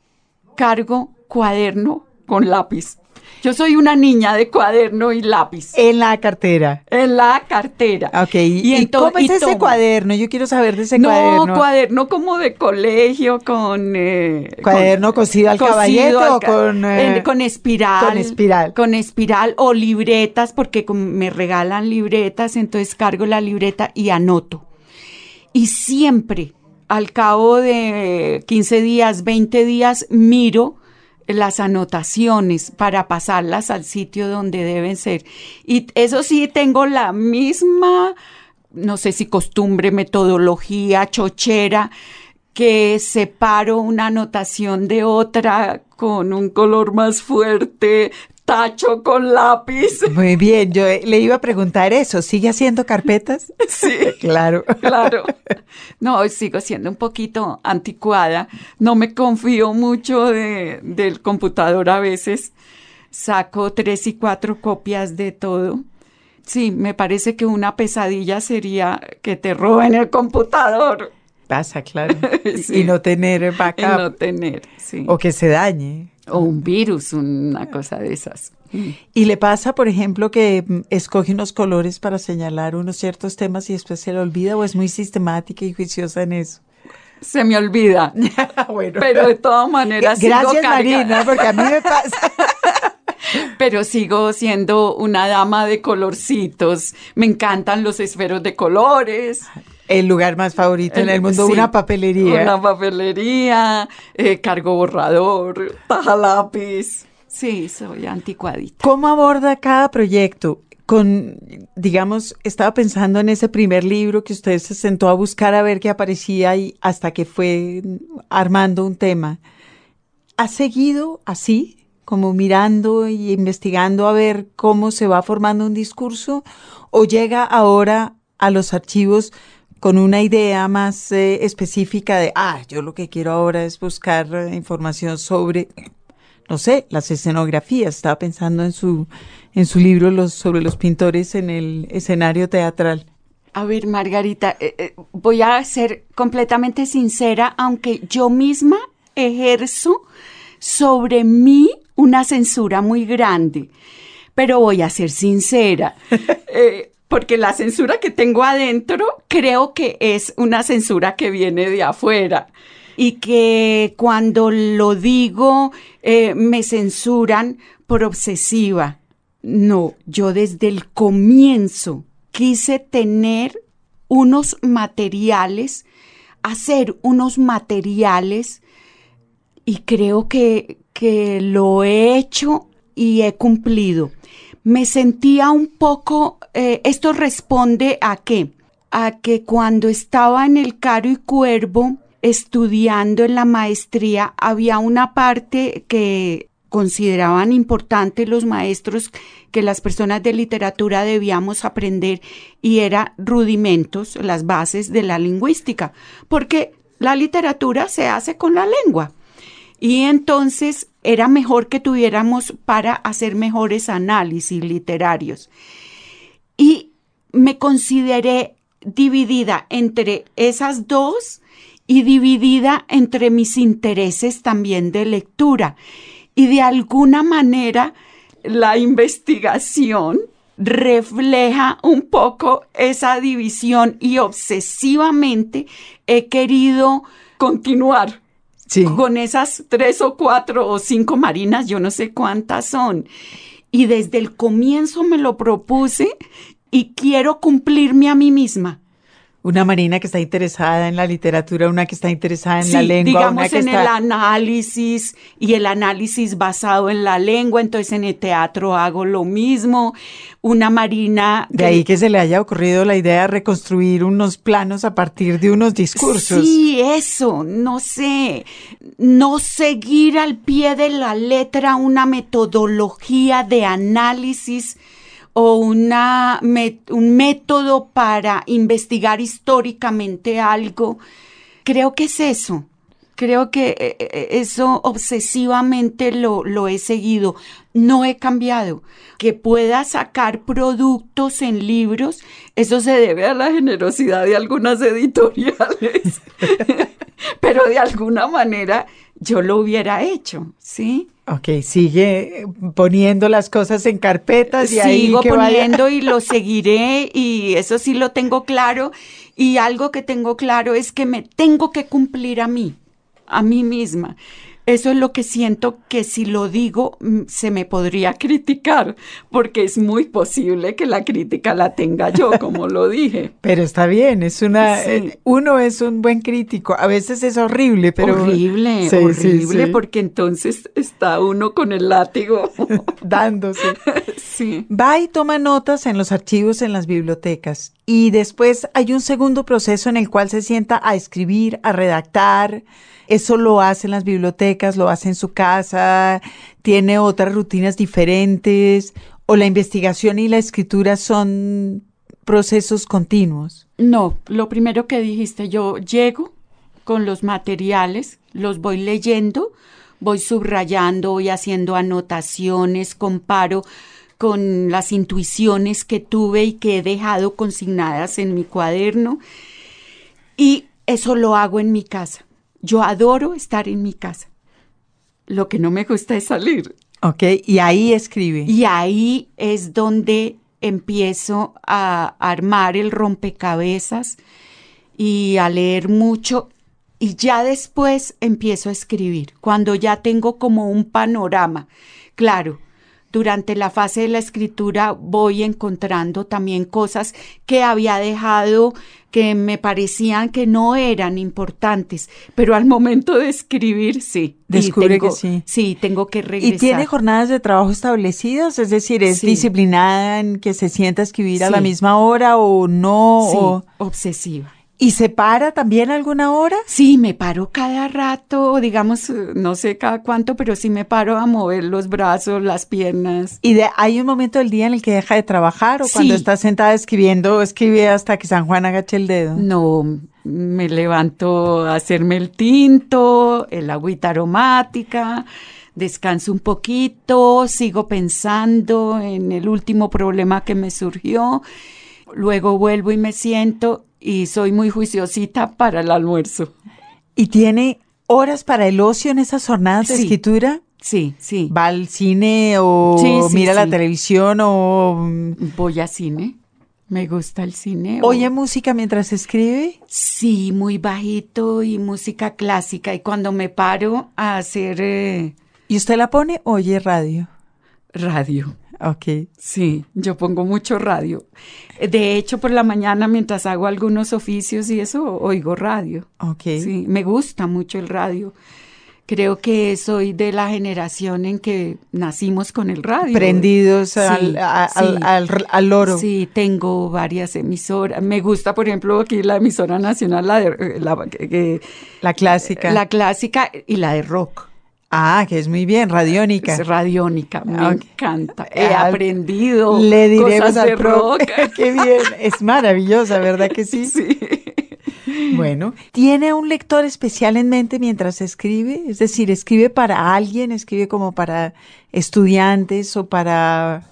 S2: cargo cuaderno con lápiz. Yo soy una niña de cuaderno y lápiz
S3: En la cartera.
S2: en la cartera.
S3: Ok, ¿y, y cómo es
S2: y
S3: ese cuaderno? Yo quiero saber de ese
S2: no,
S3: cuaderno.
S2: cuaderno como de colegio, con... eh,
S3: ¿Cuaderno cosido al caballete
S2: al
S3: o con, eh,
S2: en- con espiral?
S3: con espiral?
S2: Con espiral o libretas, porque me regalan libretas, entonces cargo la libreta y anoto. Y siempre, al cabo de 15 días, 20 días, miro las anotaciones para pasarlas al sitio donde deben ser. Y eso sí, tengo la misma, no sé si costumbre, metodología, chochera, que separo una anotación de otra con un color más fuerte, tacho con lápiz.
S3: Muy bien, yo eh, le iba a preguntar eso. ¿Sigue haciendo carpetas?
S2: Sí.
S3: Claro.
S2: Claro. No, sigo siendo un poquito anticuada. No me confío mucho de, del computador a veces. Saco tres y cuatro copias de todo. Sí, me parece que una pesadilla sería que te roben el computador
S3: Pasa, claro.
S2: Sí.
S3: Y no tener
S2: y
S3: backup.
S2: no tener, sí.
S3: O que se dañe.
S2: O un virus, una cosa de esas.
S3: Y le pasa, por ejemplo, que mm, escoge unos colores para señalar unos ciertos temas y después se le olvida o es muy sistemática y juiciosa en eso.
S2: Se me olvida.
S3: bueno.
S2: Pero de todas maneras. sigo
S3: Gracias,
S2: carga-
S3: Marina, porque a mí me pasa.
S2: Pero sigo siendo una dama de colorcitos. Me encantan los esferos de colores.
S3: El lugar más favorito en el mundo,
S2: Sí,
S3: una papelería.
S2: Una papelería, eh, cargo borrador, taja lápiz. Sí, soy anticuadita.
S3: ¿Cómo aborda cada proyecto? con, digamos, estaba pensando en ese primer libro que usted se sentó a buscar a ver qué aparecía y hasta que fue armando un tema. ¿Ha seguido así, como mirando y investigando a ver cómo se va formando un discurso? ¿O llega ahora a los archivos con una idea más eh, específica de, ah, yo lo que quiero ahora es buscar eh, información sobre no sé, las escenografías. Estaba pensando en su, en su libro los, sobre los pintores en el escenario teatral.
S2: A ver, Margarita, eh, eh, voy a ser completamente sincera, aunque yo misma ejerzo sobre mí una censura muy grande, pero voy a ser sincera. Eh, porque la censura que tengo adentro creo que es una censura que viene de afuera y que cuando lo digo eh, me censuran por obsesiva. No, yo desde el comienzo quise tener unos materiales, hacer unos materiales y creo que, que lo he hecho y he cumplido. Me sentía un poco, eh, esto responde a qué? A que cuando estaba en el Caro y Cuervo, estudiando en la maestría había una parte que consideraban importante los maestros que las personas de literatura debíamos aprender y era rudimentos, las bases de la lingüística, porque la literatura se hace con la lengua. Y entonces era mejor que tuviéramos para hacer mejores análisis literarios. Y me consideré dividida entre esas dos y dividida entre mis intereses también de lectura. Y de alguna manera la investigación refleja un poco esa división y obsesivamente he querido continuar con esas tres o cuatro o cinco marinas, yo no sé cuántas son. Y desde el comienzo me lo propuse y quiero cumplirme a mí misma
S3: una marina que está interesada en la literatura, una que está interesada en la lengua.
S2: Digamos
S3: una que
S2: en el análisis y el análisis basado en la lengua, entonces en el teatro hago lo mismo. Una marina.
S3: De ahí que se le haya ocurrido la idea de reconstruir unos planos a partir de unos discursos.
S2: Sí, eso, no sé. No seguir al pie de la letra una metodología de análisis o una, un método para investigar históricamente algo. Creo que es eso. Creo que eh, eh, eso obsesivamente lo, lo he seguido. No he cambiado. Que pueda sacar productos en libros, eso se debe a la generosidad de algunas editoriales. Pero de alguna manera yo lo hubiera hecho, ¿sí?
S3: Ok, sigue poniendo las cosas en carpetas y
S2: Sigo poniendo y lo seguiré y eso sí lo tengo claro. Y algo que tengo claro es que me tengo que cumplir a mí, a mí misma. Eso es lo que siento que si lo digo mm, se me podría criticar, porque es muy posible que la crítica la tenga yo, como lo dije.
S3: Pero está bien, es una eh, uno es un buen crítico. A veces es horrible, pero
S2: horrible, horrible, porque entonces está uno con el látigo
S3: dándose.
S2: sí.
S3: Va y toma notas en los archivos en las bibliotecas y después hay un segundo proceso en el cual se sienta a escribir, a redactar eso lo hace en las bibliotecas, lo hace en su casa, tiene otras rutinas diferentes, o la investigación y la escritura son procesos continuos.
S2: No, lo primero que dijiste, yo llego con los materiales, los voy leyendo, voy subrayando, voy haciendo anotaciones, comparo con las intuiciones que tuve y que he dejado consignadas en mi cuaderno. Y eso lo hago en mi casa. Yo adoro estar en mi casa. Lo que no me gusta es salir.
S3: Ok, y ahí escribe.
S2: Y ahí es donde empiezo a armar el rompecabezas y a leer mucho y ya después empiezo a escribir, cuando ya tengo como un panorama. Claro, durante la fase de la escritura voy encontrando también cosas que había dejado que me parecían que no eran importantes, pero al momento de escribir sí.
S3: Descubre
S2: tengo-
S3: que sí.
S2: Sí, tengo que regresar.
S3: ¿Y tiene jornadas de trabajo establecidas? Es decir, ¿es
S2: Sí.
S3: disciplinada en que se sienta a escribir a la misma hora o no?
S2: Sí,
S3: o-
S2: obsesiva.
S3: ¿Y se para también alguna hora?
S2: Sí, me paro cada rato, digamos, eh, no sé cada cuánto, pero sí me paro a mover los brazos, las piernas.
S3: ¿Y de, hay un momento del día en el que deja de trabajar o cuando
S2: Sí.
S3: está sentada escribiendo, escribe hasta que San Juan agache el dedo?
S2: No, me levanto a hacerme el tinto, el agüita aromática, descanso un poquito, sigo pensando en el último problema que me surgió, luego vuelvo y me siento y soy muy juiciosita para el almuerzo.
S3: ¿Y tiene horas para el ocio en esas jornadas de escritura?
S2: Sí, sí.
S3: ¿Va al cine o
S2: Sí, sí,
S3: mira la televisión o mm,
S2: Voy a cine. Me gusta el cine.
S3: oye
S2: o-
S3: música mientras escribe?
S2: Sí, muy bajito y música clásica. Y cuando me paro a hacer eh,
S3: ¿Y usted la pone o oye radio?
S2: Radio.
S3: Ok.
S2: Sí, yo pongo mucho radio. De hecho, por la mañana, mientras hago algunos oficios y eso, oigo radio.
S3: Ok.
S2: Sí, me gusta mucho el radio. Creo que soy de la generación en que nacimos con el radio.
S3: Prendidos
S2: Sí,
S3: al, a- al,
S2: sí.
S3: al- al loro.
S2: Sí, tengo varias emisoras. Me gusta, por ejemplo, aquí la emisora nacional, la de eh, la,
S3: La clásica.
S2: la clásica y la de rock.
S3: Ah, que es muy bien, radiónica.
S2: Es radiónica, me
S3: Ah,
S2: encanta. He
S3: Al-
S2: aprendido
S3: Le diremos
S2: cosas
S3: al
S2: de
S3: pro.
S2: rock.
S3: Qué bien, es maravillosa, ¿verdad que sí?
S2: Sí.
S3: Bueno, ¿tiene un lector especial en mente mientras escribe? Es decir, ¿escribe para alguien? ¿Escribe como para estudiantes o para...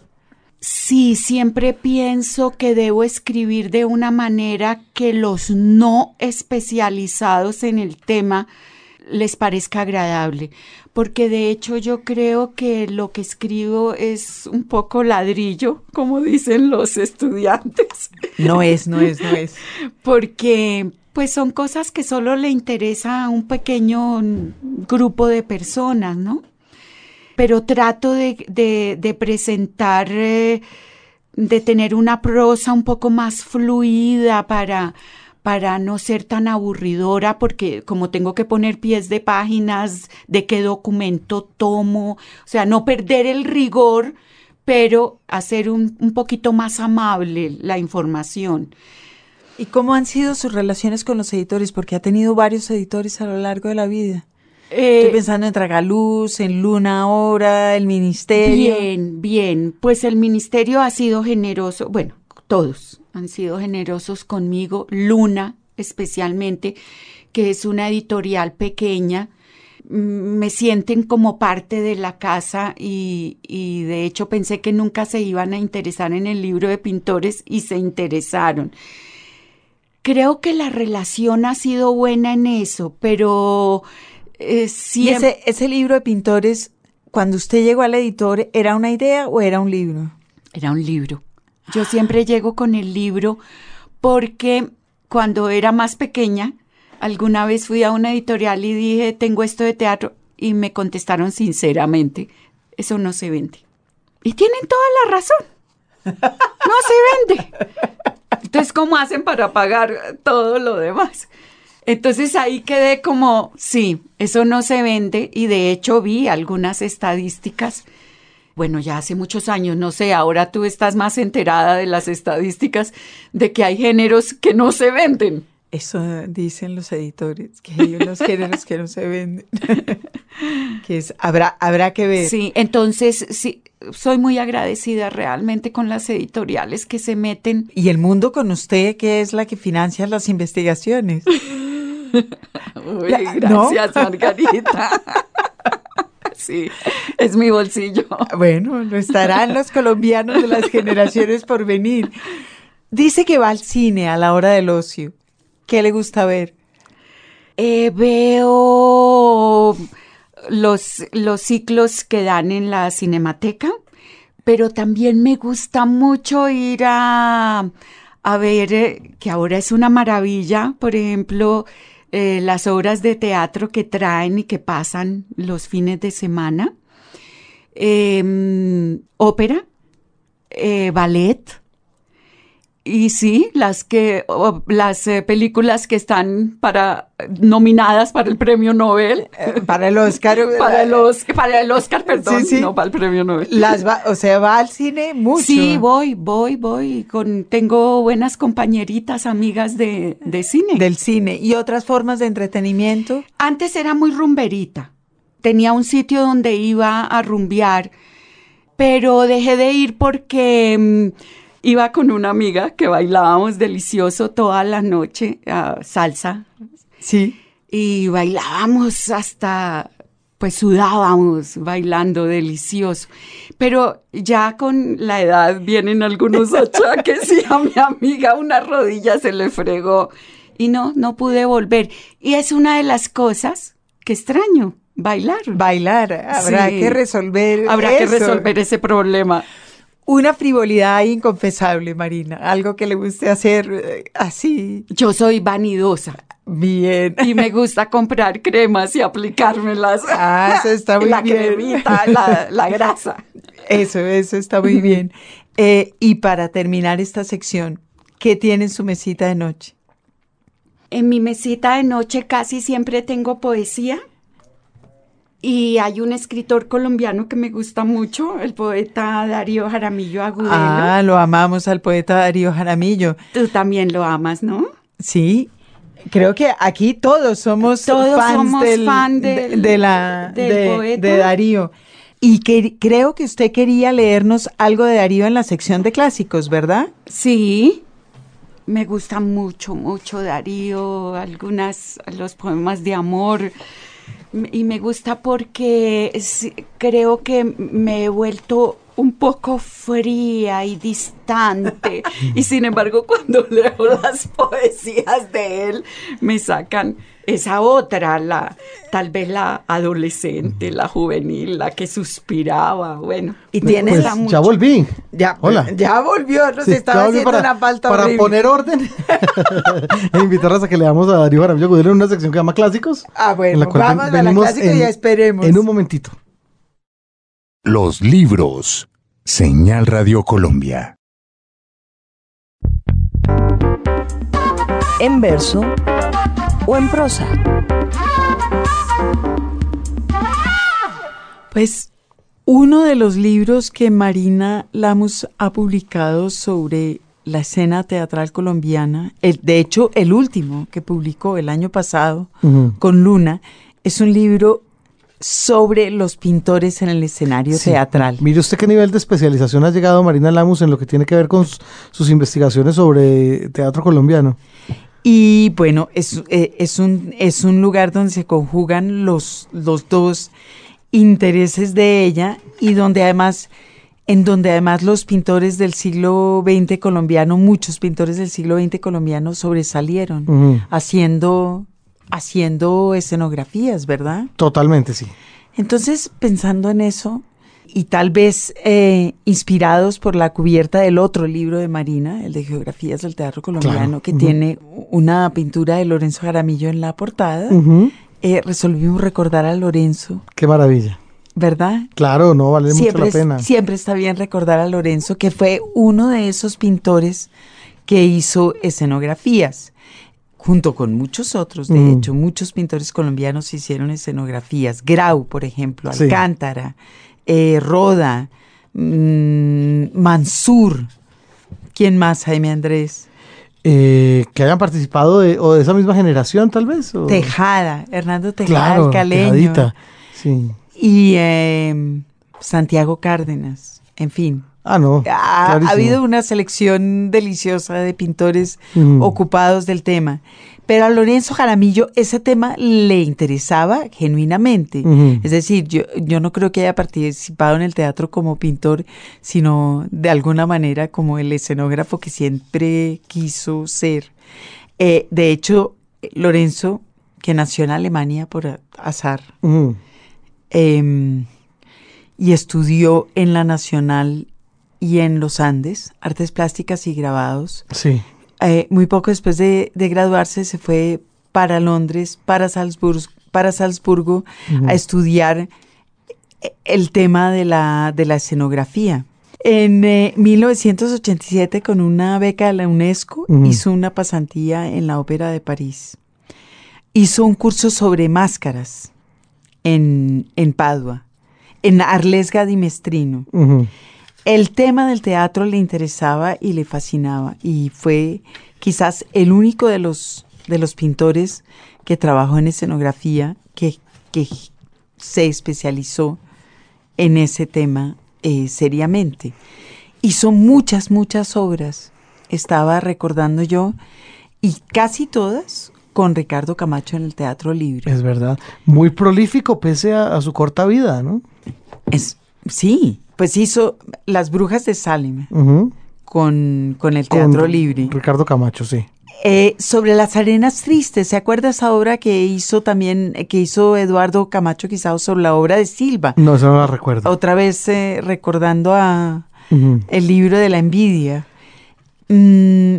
S2: Sí, siempre pienso que debo escribir de una manera que los no especializados en el tema les parezca agradable, porque de hecho yo creo que lo que escribo es un poco ladrillo, como dicen los estudiantes,
S3: No es, no es, no es.
S2: porque pues son cosas que solo le interesa a un pequeño grupo de personas, ¿no? pero trato de, de- de presentar, eh, de tener una prosa un poco más fluida para, para no ser tan aburridora, porque como tengo que poner pies de páginas, de qué documento tomo, o sea, no perder el rigor, pero hacer un, un poquito más amable la información.
S3: ¿Y cómo han sido sus relaciones con los editores? Porque ha tenido varios editores a lo largo de la vida.
S2: Eh,
S3: Estoy pensando en Tragaluz, en Luna ahora, el Ministerio.
S2: Bien, bien. Pues el ministerio ha sido generoso, bueno, todos han sido generosos conmigo, Luna especialmente, que es una editorial pequeña. Mm, Me sienten como parte de la casa y, y de hecho pensé que nunca se iban a interesar en el libro de pintores y se interesaron. Creo que la relación ha sido buena en eso, pero eh,
S3: ¿Y
S2: siempre...
S3: ese, ese libro de pintores, cuando usted llegó al editor, ¿era una idea o era un libro?
S2: Era un libro. Yo siempre llego con el libro porque cuando era más pequeña, alguna vez fui a una editorial y dije, tengo esto de teatro, y me contestaron sinceramente, eso no se vende. Y tienen toda la razón. No se vende. Entonces, ¿cómo hacen para pagar todo lo demás? Entonces ahí quedé como, sí, eso no se vende y de hecho vi algunas estadísticas. Bueno, ya hace muchos años, no sé, ahora tú estás más enterada de las estadísticas de que hay géneros que no se venden.
S3: Eso dicen los editores, que hay unos géneros que no se venden. que es, habrá, habrá que ver.
S2: Sí, entonces sí, soy muy agradecida realmente con las editoriales que se meten.
S3: Y el mundo con usted, que es la que financia las investigaciones.
S2: Uy, gracias, Margarita. sí, es mi bolsillo.
S3: Bueno, lo estarán los colombianos de las generaciones por venir. Dice que va al cine a la hora del ocio. ¿Qué le gusta ver?
S2: Eh, veo los, los ciclos que dan en la cinemateca, pero también me gusta mucho ir a, a ver, eh, que ahora es una maravilla, por ejemplo, eh, las obras de teatro que traen y que pasan los fines de semana. em, ópera, eh, ballet. Y sí, las que o- las eh, películas que están para nominadas para el premio Nobel,
S3: Eh, Para el Oscar.
S2: para el Oscar, para el Oscar, perdón,
S3: Sí, sí.
S2: no para el premio Nobel.
S3: Las va- o sea, va al cine mucho.
S2: Sí, voy, voy, voy. Con, tengo buenas compañeritas, amigas de, de cine.
S3: Del cine. ¿Y otras formas de entretenimiento?
S2: Antes era muy rumberita. Tenía un sitio donde iba a rumbear, pero dejé de ir porque mm, iba con una amiga que bailábamos delicioso toda la noche, ah, salsa,
S3: Sí.
S2: y bailábamos hasta, pues sudábamos bailando delicioso. Pero ya con la edad vienen algunos achaques y a mi amiga una rodilla se le fregó y no, no pude volver. Y es una de las cosas que extraño, bailar.
S3: Bailar. Habrá
S2: Sí.
S3: que resolver.
S2: Habrá que
S3: eso.
S2: resolver ese problema.
S3: Una frivolidad inconfesable, Marina. Algo que le guste hacer eh, así.
S2: Yo soy vanidosa
S3: Bien.
S2: y me gusta comprar cremas y aplicármelas.
S3: Ah, eso está muy
S2: la
S3: bien.
S2: cremita, la, la grasa.
S3: Eso, eso está muy bien. Eh, y para terminar esta sección, ¿qué tiene en su mesita de noche?
S2: En mi mesita de noche casi siempre tengo poesía. Y hay un escritor colombiano que me gusta mucho, el poeta Darío Jaramillo Agudelo.
S3: Ah, lo amamos al poeta Darío Jaramillo.
S2: Tú también lo amas, ¿no?
S3: Sí, creo que aquí todos somos
S2: Todos
S3: fans
S2: somos
S3: del-
S2: fan
S3: de, de la,
S2: del
S3: de,
S2: poeta.
S3: de Darío. Y que, creo que usted quería leernos algo de Darío en la sección de clásicos, ¿verdad?
S2: Sí, me gusta mucho, mucho Darío, algunas, los poemas de amor. Y me gusta porque creo que me he vuelto un poco fría y distante. y sin embargo, cuando leo las poesías de él, me sacan esa otra, la, tal vez la adolescente, la juvenil, la que suspiraba. Bueno,
S3: Y tienes
S1: Pues,
S2: mucho.
S1: ya volví.
S3: Ya,
S1: Hola.
S3: ya volvió, nos
S1: Sí,
S3: estaba haciendo una falta
S1: para
S3: horrible.
S1: poner orden e invitarlas a que leamos a Darío Jaramillo Agudelo en una sección que se llama Clásicos.
S3: Ah, bueno,
S1: en la cual
S3: vamos
S1: ven-
S3: a la clásica
S1: en-
S3: y ya esperemos.
S1: En un momentito.
S6: Los libros. Señal Radio Colombia.
S5: En verso o en prosa.
S3: Pues uno de los libros que Marina Lamus ha publicado sobre la escena teatral colombiana, el- de hecho el último que publicó el año pasado con Luna, es un libro sobre los pintores en el escenario
S1: Sí.
S3: teatral.
S1: Mire usted qué nivel de especialización ha llegado Marina Lamus en lo que tiene que ver con sus, sus investigaciones sobre teatro colombiano.
S3: Y bueno, es, eh, es, un, es un lugar donde se conjugan los, los dos intereses de ella y donde además, en donde además los pintores del siglo XX colombiano, muchos pintores del siglo XX colombiano sobresalieron haciendo, haciendo escenografías, ¿verdad?
S1: Totalmente, sí.
S3: Entonces, pensando en eso, y tal vez eh, inspirados por la cubierta del otro libro de Marina, el de Geografías del Teatro Colombiano,
S1: Claro,
S3: que tiene una pintura de Lorenzo Jaramillo en la portada, eh, resolvimos recordar a Lorenzo,
S1: Qué maravilla.
S3: ¿verdad?
S1: Claro, no vale
S3: siempre,
S1: mucho la pena.
S3: siempre está bien recordar a Lorenzo, que fue uno de esos pintores que hizo escenografías. Junto con muchos otros, de
S1: Mm.
S3: hecho, muchos pintores colombianos hicieron escenografías. Grau, por ejemplo,
S1: Sí.
S3: Eh, Roda, mm, Mansur. ¿Quién más, Jaime Andrés?
S1: Eh, que hayan participado de, o de esa misma generación, tal vez. o-
S3: Tejada, Hernando Tejada,
S1: Claro,
S3: el caleño.
S1: Tejadita, Sí.
S3: Y eh, Santiago Cárdenas, en fin.
S1: Ah, no.
S3: Ha, habido una selección deliciosa de pintores
S1: Mm.
S3: ocupados del tema. Pero a Lorenzo Jaramillo ese tema le interesaba genuinamente. Es decir, yo, yo no creo que haya participado en el teatro como pintor, sino de alguna manera como el escenógrafo que siempre quiso ser. Eh, de hecho, Lorenzo, que nació en Alemania por azar, em, y estudió en la Nacional y en los Andes, artes plásticas y grabados.
S1: Sí.
S3: Eh, muy poco después de, de graduarse se fue para Londres, para Salzburgo, para Salzburgo a estudiar el tema de la, de la escenografía. En eh, 1987, con una beca de la UNESCO, hizo una pasantía en la Ópera de París. Hizo un curso sobre máscaras en, en Padua, en Arlesga di Mestrino. El tema del teatro le interesaba y le fascinaba y fue quizás el único de los, de los pintores que trabajó en escenografía que, que se especializó en ese tema eh, seriamente. Hizo muchas, muchas obras, estaba recordando yo, y casi todas con Ricardo Camacho en el Teatro Libre.
S1: Es verdad. Muy prolífico pese a, a su corta vida, ¿no?
S3: Es, sí, pues hizo Las Brujas de Salem con, con el
S1: Con
S3: Teatro Libre.
S1: Ricardo Camacho, sí.
S3: Eh, sobre las arenas tristes, ¿se acuerda esa obra que hizo también, que hizo Eduardo Camacho quizás sobre la obra de Silva?
S1: No, eso no la recuerdo.
S3: Otra vez eh, recordando a el libro de la envidia. Mm,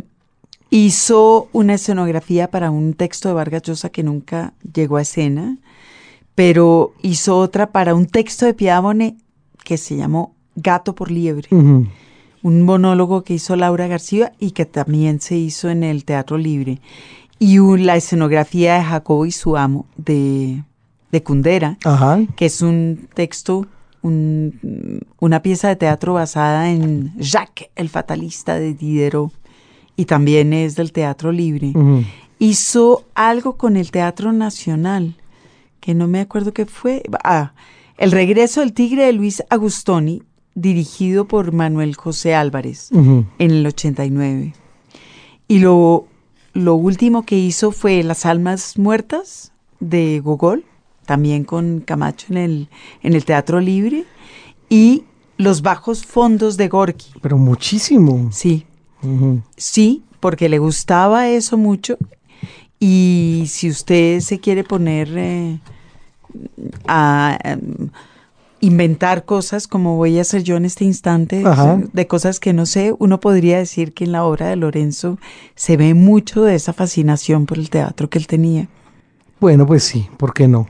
S3: hizo una escenografía para un texto de Vargas Llosa que nunca llegó a escena, pero hizo otra para un texto de Piedad Bonet que se llamó Gato por Liebre un monólogo que hizo Laura García y que también se hizo en el Teatro Libre. Y un- la escenografía de Jacobo y su amo de, de Kundera,
S1: Ajá.
S3: que es un texto, un- una pieza de teatro basada en Jacques, el fatalista de Diderot, y también es del Teatro Libre. Hizo algo con el Teatro Nacional, que no me acuerdo qué fue. Ah, El regreso del tigre de Luis Agustoni, dirigido por Manuel José Álvarez en el 89. Y lo, lo último que hizo fue Las Almas Muertas de Gogol, también con Camacho en el, en el Teatro Libre, y Los Bajos Fondos de Gorky.
S1: Pero muchísimo.
S3: Sí, sí, porque le gustaba eso mucho. Y si usted se quiere poner eh, a em, inventar cosas como voy a hacer yo en este instante,
S1: Ajá.
S3: de cosas que no sé, uno podría decir que en la obra de Lorenzo se ve mucho de esa fascinación por el teatro que él tenía.
S1: Bueno, pues sí, ¿por qué no?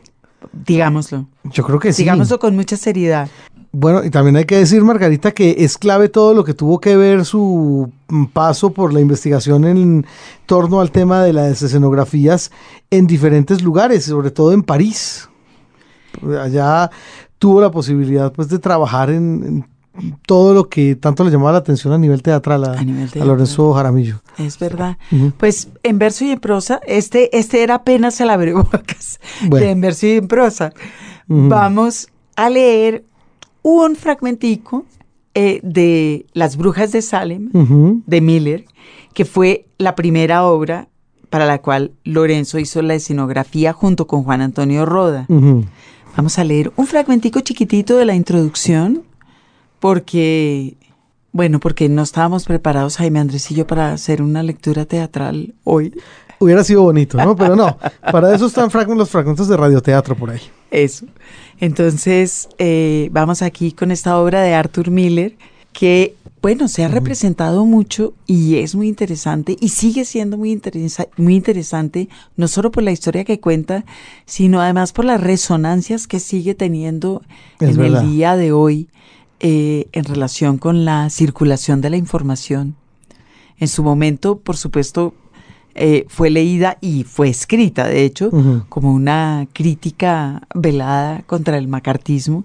S3: Digámoslo,
S1: Yo creo que sí.
S3: digámoslo con mucha seriedad.
S1: Bueno, y también hay que decir, Margarita, que es clave todo lo que tuvo que ver su paso por la investigación en torno al tema de las escenografías en diferentes lugares, sobre todo en París. Allá tuvo la posibilidad pues de trabajar en, en todo lo que tanto le llamaba la atención a nivel teatral a,
S3: A nivel
S1: a
S3: teatral.
S1: Lorenzo Jaramillo.
S3: Es verdad. Pues en verso y en prosa, este, este era apenas el abrebocas
S1: Bueno.
S3: de en verso y en prosa. Vamos a leer un fragmentico eh, de Las Brujas de Salem, de Miller, que fue la primera obra para la cual Lorenzo hizo la escenografía junto con Juan Antonio Roda. Vamos a leer un fragmentico chiquitito de la introducción, porque, bueno, porque no estábamos preparados, Jaime Andrés y yo, para hacer una lectura teatral hoy.
S1: Hubiera sido bonito, ¿no? Pero no, para eso están los fragmentos de radioteatro por ahí.
S3: Eso. Entonces, eh, vamos aquí con esta obra de Arthur Miller, que, bueno, se ha representado mucho y es muy interesante y sigue siendo muy, interesa- muy interesante, no solo por la historia que cuenta, sino además por las resonancias que sigue teniendo
S1: Es
S3: en
S1: verdad.
S3: el día de hoy eh, en relación con la circulación de la información. En su momento, por supuesto, eh, fue leída y fue escrita, de hecho, como una crítica velada contra el macartismo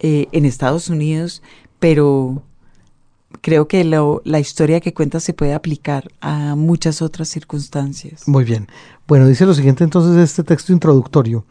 S3: eh, en Estados Unidos, pero creo que la historia que cuenta se puede aplicar a muchas otras circunstancias.
S1: Muy bien. Bueno, dice lo siguiente entonces este texto introductorio.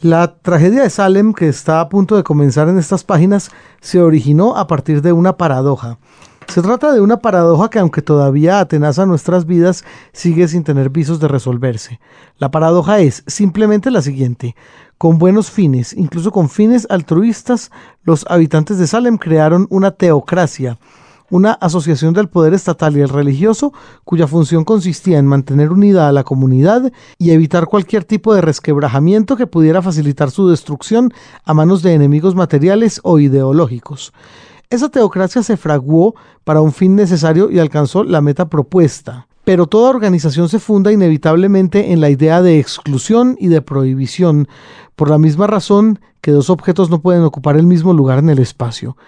S1: La tragedia de Salem, que está a punto de comenzar en estas páginas, se originó a partir de una paradoja. Se trata de una paradoja que aunque todavía atenaza nuestras vidas, sigue sin tener visos de resolverse. La paradoja es simplemente la siguiente. Con buenos fines, incluso con fines altruistas, los habitantes de Salem crearon una teocracia, una asociación del poder estatal y el religioso cuya función consistía en mantener unida a la comunidad y evitar cualquier tipo de resquebrajamiento que pudiera facilitar su destrucción a manos de enemigos materiales o ideológicos. Esa teocracia se fraguó para un fin necesario y alcanzó la meta propuesta. pero toda organización se funda inevitablemente en la idea de exclusión y de prohibición, por la misma razón que dos objetos no pueden ocupar el mismo lugar en el espacio.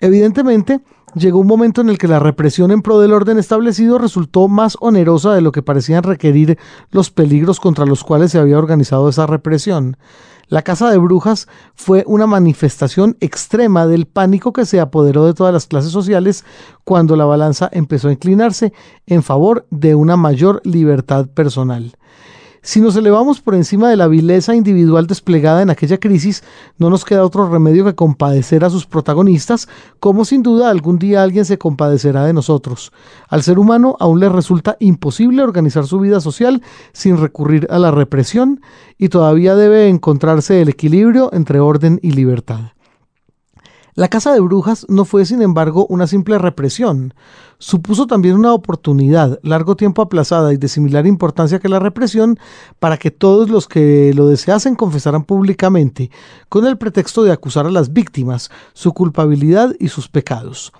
S1: Evidentemente, llegó un momento en el que la represión en pro del orden establecido resultó más onerosa de lo que parecían requerir los peligros contra los cuales se había organizado esa represión. La Casa de Brujas fue una manifestación extrema del pánico que se apoderó de todas las clases sociales cuando la balanza empezó a inclinarse en favor de una mayor libertad personal. Si nos elevamos por encima de la vileza individual desplegada en aquella crisis, no nos queda otro remedio que compadecer a sus protagonistas, como sin duda algún día alguien se compadecerá de nosotros. Al ser humano aún le resulta imposible organizar su vida social sin recurrir a la represión, y todavía debe encontrarse el equilibrio entre orden y libertad. La Casa de Brujas no fue, sin embargo, una simple represión. Supuso también una oportunidad, largo tiempo aplazada y de similar importancia que la represión, para que todos los que lo deseasen confesaran públicamente, con el pretexto de acusar a las víctimas, su culpabilidad y sus pecados.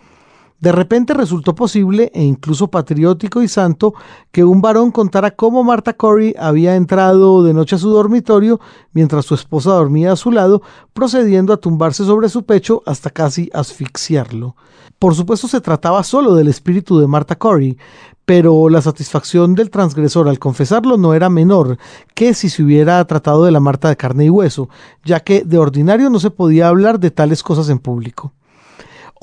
S1: De repente resultó posible e incluso patriótico y santo que un varón contara cómo Marta Corey había entrado de noche a su dormitorio mientras su esposa dormía a su lado, procediendo a tumbarse sobre su pecho hasta casi asfixiarlo. Por supuesto se trataba solo del espíritu de Marta Corey, pero la satisfacción del transgresor al confesarlo no era menor que si se hubiera tratado de la Marta de carne y hueso, ya que de ordinario no se podía hablar de tales cosas en público.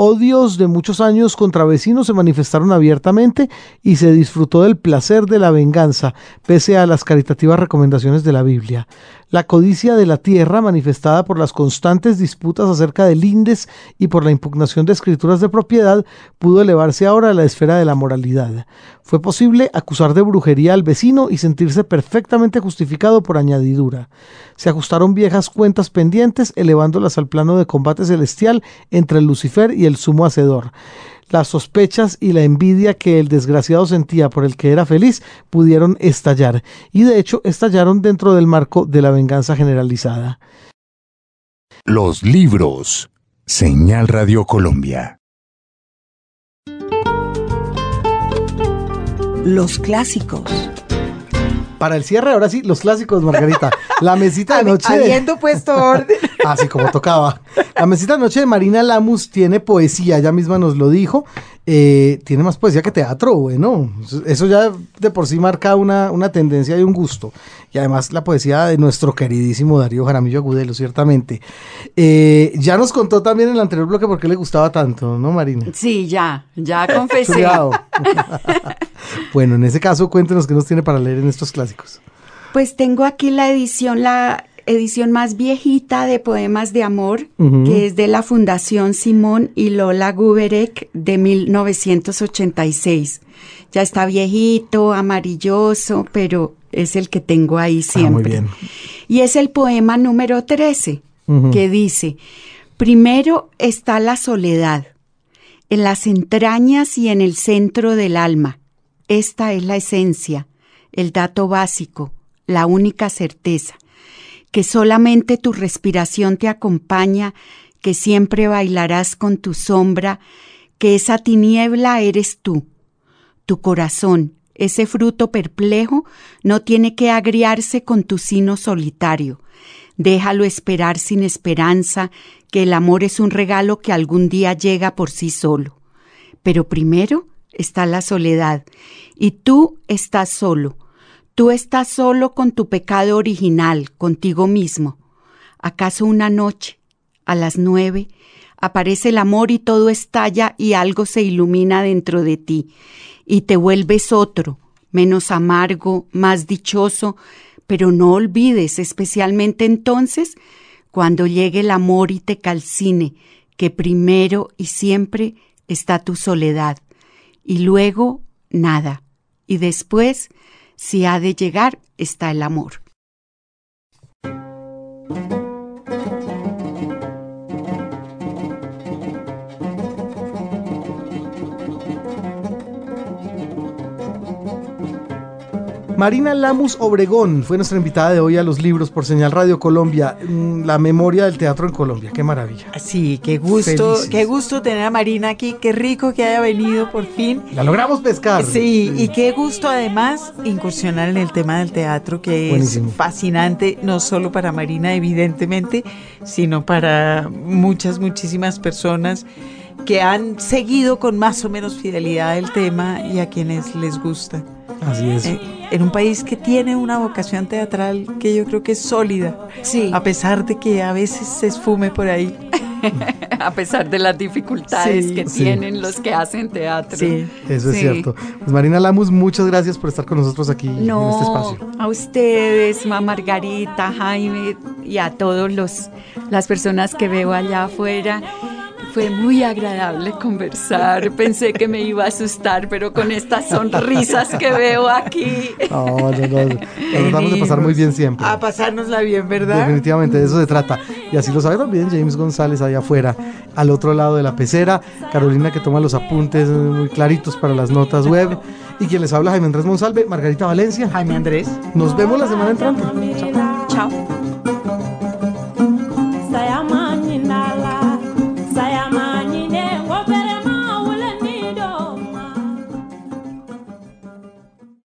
S1: Odios de muchos años contra vecinos se manifestaron abiertamente y se disfrutó del placer de la venganza, pese a las caritativas recomendaciones de la Biblia. La codicia de la tierra, manifestada por las constantes disputas acerca de lindes y por la impugnación de escrituras de propiedad, pudo elevarse ahora a la esfera de la moralidad. Fue posible acusar de brujería al vecino y sentirse perfectamente justificado por añadidura. Se ajustaron viejas cuentas pendientes, elevándolas al plano de combate celestial entre Lucifer y el sumo hacedor las sospechas y la envidia que el desgraciado sentía por el que era feliz pudieron estallar, y de hecho estallaron dentro del marco de la venganza generalizada.
S6: Los libros. Señal Radio Colombia.
S5: Los clásicos.
S1: Para el cierre, ahora sí, los clásicos, Margarita. La mesita de noche.
S3: Habiendo puesto orden.
S1: Así como tocaba. La mesita de noche de Marina Lamus tiene poesía, ella misma nos lo dijo. Eh, tiene más poesía que teatro, bueno. Eso ya de por sí marca una, una tendencia y un gusto. Y además la poesía de nuestro queridísimo Darío Jaramillo Agudelo, ciertamente. Eh, ya nos contó también en el anterior bloque por qué le gustaba tanto, ¿no, Marina?
S2: Sí, ya, ya confesé.
S1: bueno, en ese caso, cuéntenos qué nos tiene para leer en estos clásicos.
S2: Pues tengo aquí la edición, la edición más viejita de Poemas de Amor, que es de la Fundación Simón y Lola Guberek de 1986. Ya está viejito, amarilloso, pero es el que tengo ahí siempre. Ah, muy bien. Y es el poema número 13, que dice, primero está la soledad, en las entrañas y en el centro del alma. Esta es la esencia, el dato básico, la única certeza que solamente tu respiración te acompaña, que siempre bailarás con tu sombra, que esa tiniebla eres tú. Tu corazón, ese fruto perplejo, no tiene que agriarse con tu sino solitario. Déjalo esperar sin esperanza, que el amor es un regalo que algún día llega por sí solo. Pero primero está la soledad, y tú estás solo, Tú estás solo con tu pecado original, contigo mismo. ¿Acaso una noche, a las nueve, aparece el amor y todo estalla y algo se ilumina dentro de ti, y te vuelves otro, menos amargo, más dichoso, pero no olvides, especialmente entonces, cuando llegue el amor y te calcine, que primero y siempre está tu soledad, y luego nada, y después si ha de llegar está el amor.
S1: Marina Lamus Obregón fue nuestra invitada de hoy a los libros por Señal Radio Colombia, mm, la memoria del teatro en Colombia. Qué maravilla.
S3: Sí, qué gusto,
S1: Felices.
S3: qué gusto tener a Marina aquí, qué rico que haya venido por fin.
S1: La logramos pescar.
S3: Sí, y qué gusto además incursionar en el tema del teatro, que
S1: Buenísimo.
S3: es fascinante, no solo para Marina, evidentemente, sino para muchas, muchísimas personas que han seguido con más o menos fidelidad el tema y a quienes les gusta.
S1: Así es.
S3: Eh, en un país que tiene una vocación teatral que yo creo que es sólida,
S2: Sí,
S3: a pesar de que a veces se esfume por ahí.
S2: a pesar de las dificultades
S3: Sí,
S2: que
S1: sí.
S2: tienen los que hacen teatro.
S3: Sí.
S1: Eso es
S2: Sí.
S1: cierto. Pues Marina Lamus, muchas gracias por estar con nosotros aquí en este
S2: No,
S1: espacio.
S2: a ustedes, ma Margarita, Jaime y a todos los las personas que veo allá afuera. Fue muy agradable conversar. Pensé que me iba a asustar, pero con estas sonrisas que veo aquí.
S1: No, no, no. Nos tratamos de pasar muy bien siempre.
S3: A pasárnosla bien, ¿verdad?
S1: Definitivamente de eso se trata. Y así lo sabe también James González allá afuera, al otro lado de la pecera. Carolina que toma los apuntes muy claritos para las notas web. Y quien les habla, Jaime Andrés Monsalve, Margarita Valencia.
S3: Jaime Andrés.
S1: Nos vemos la semana entrante. Chao.
S2: Chao.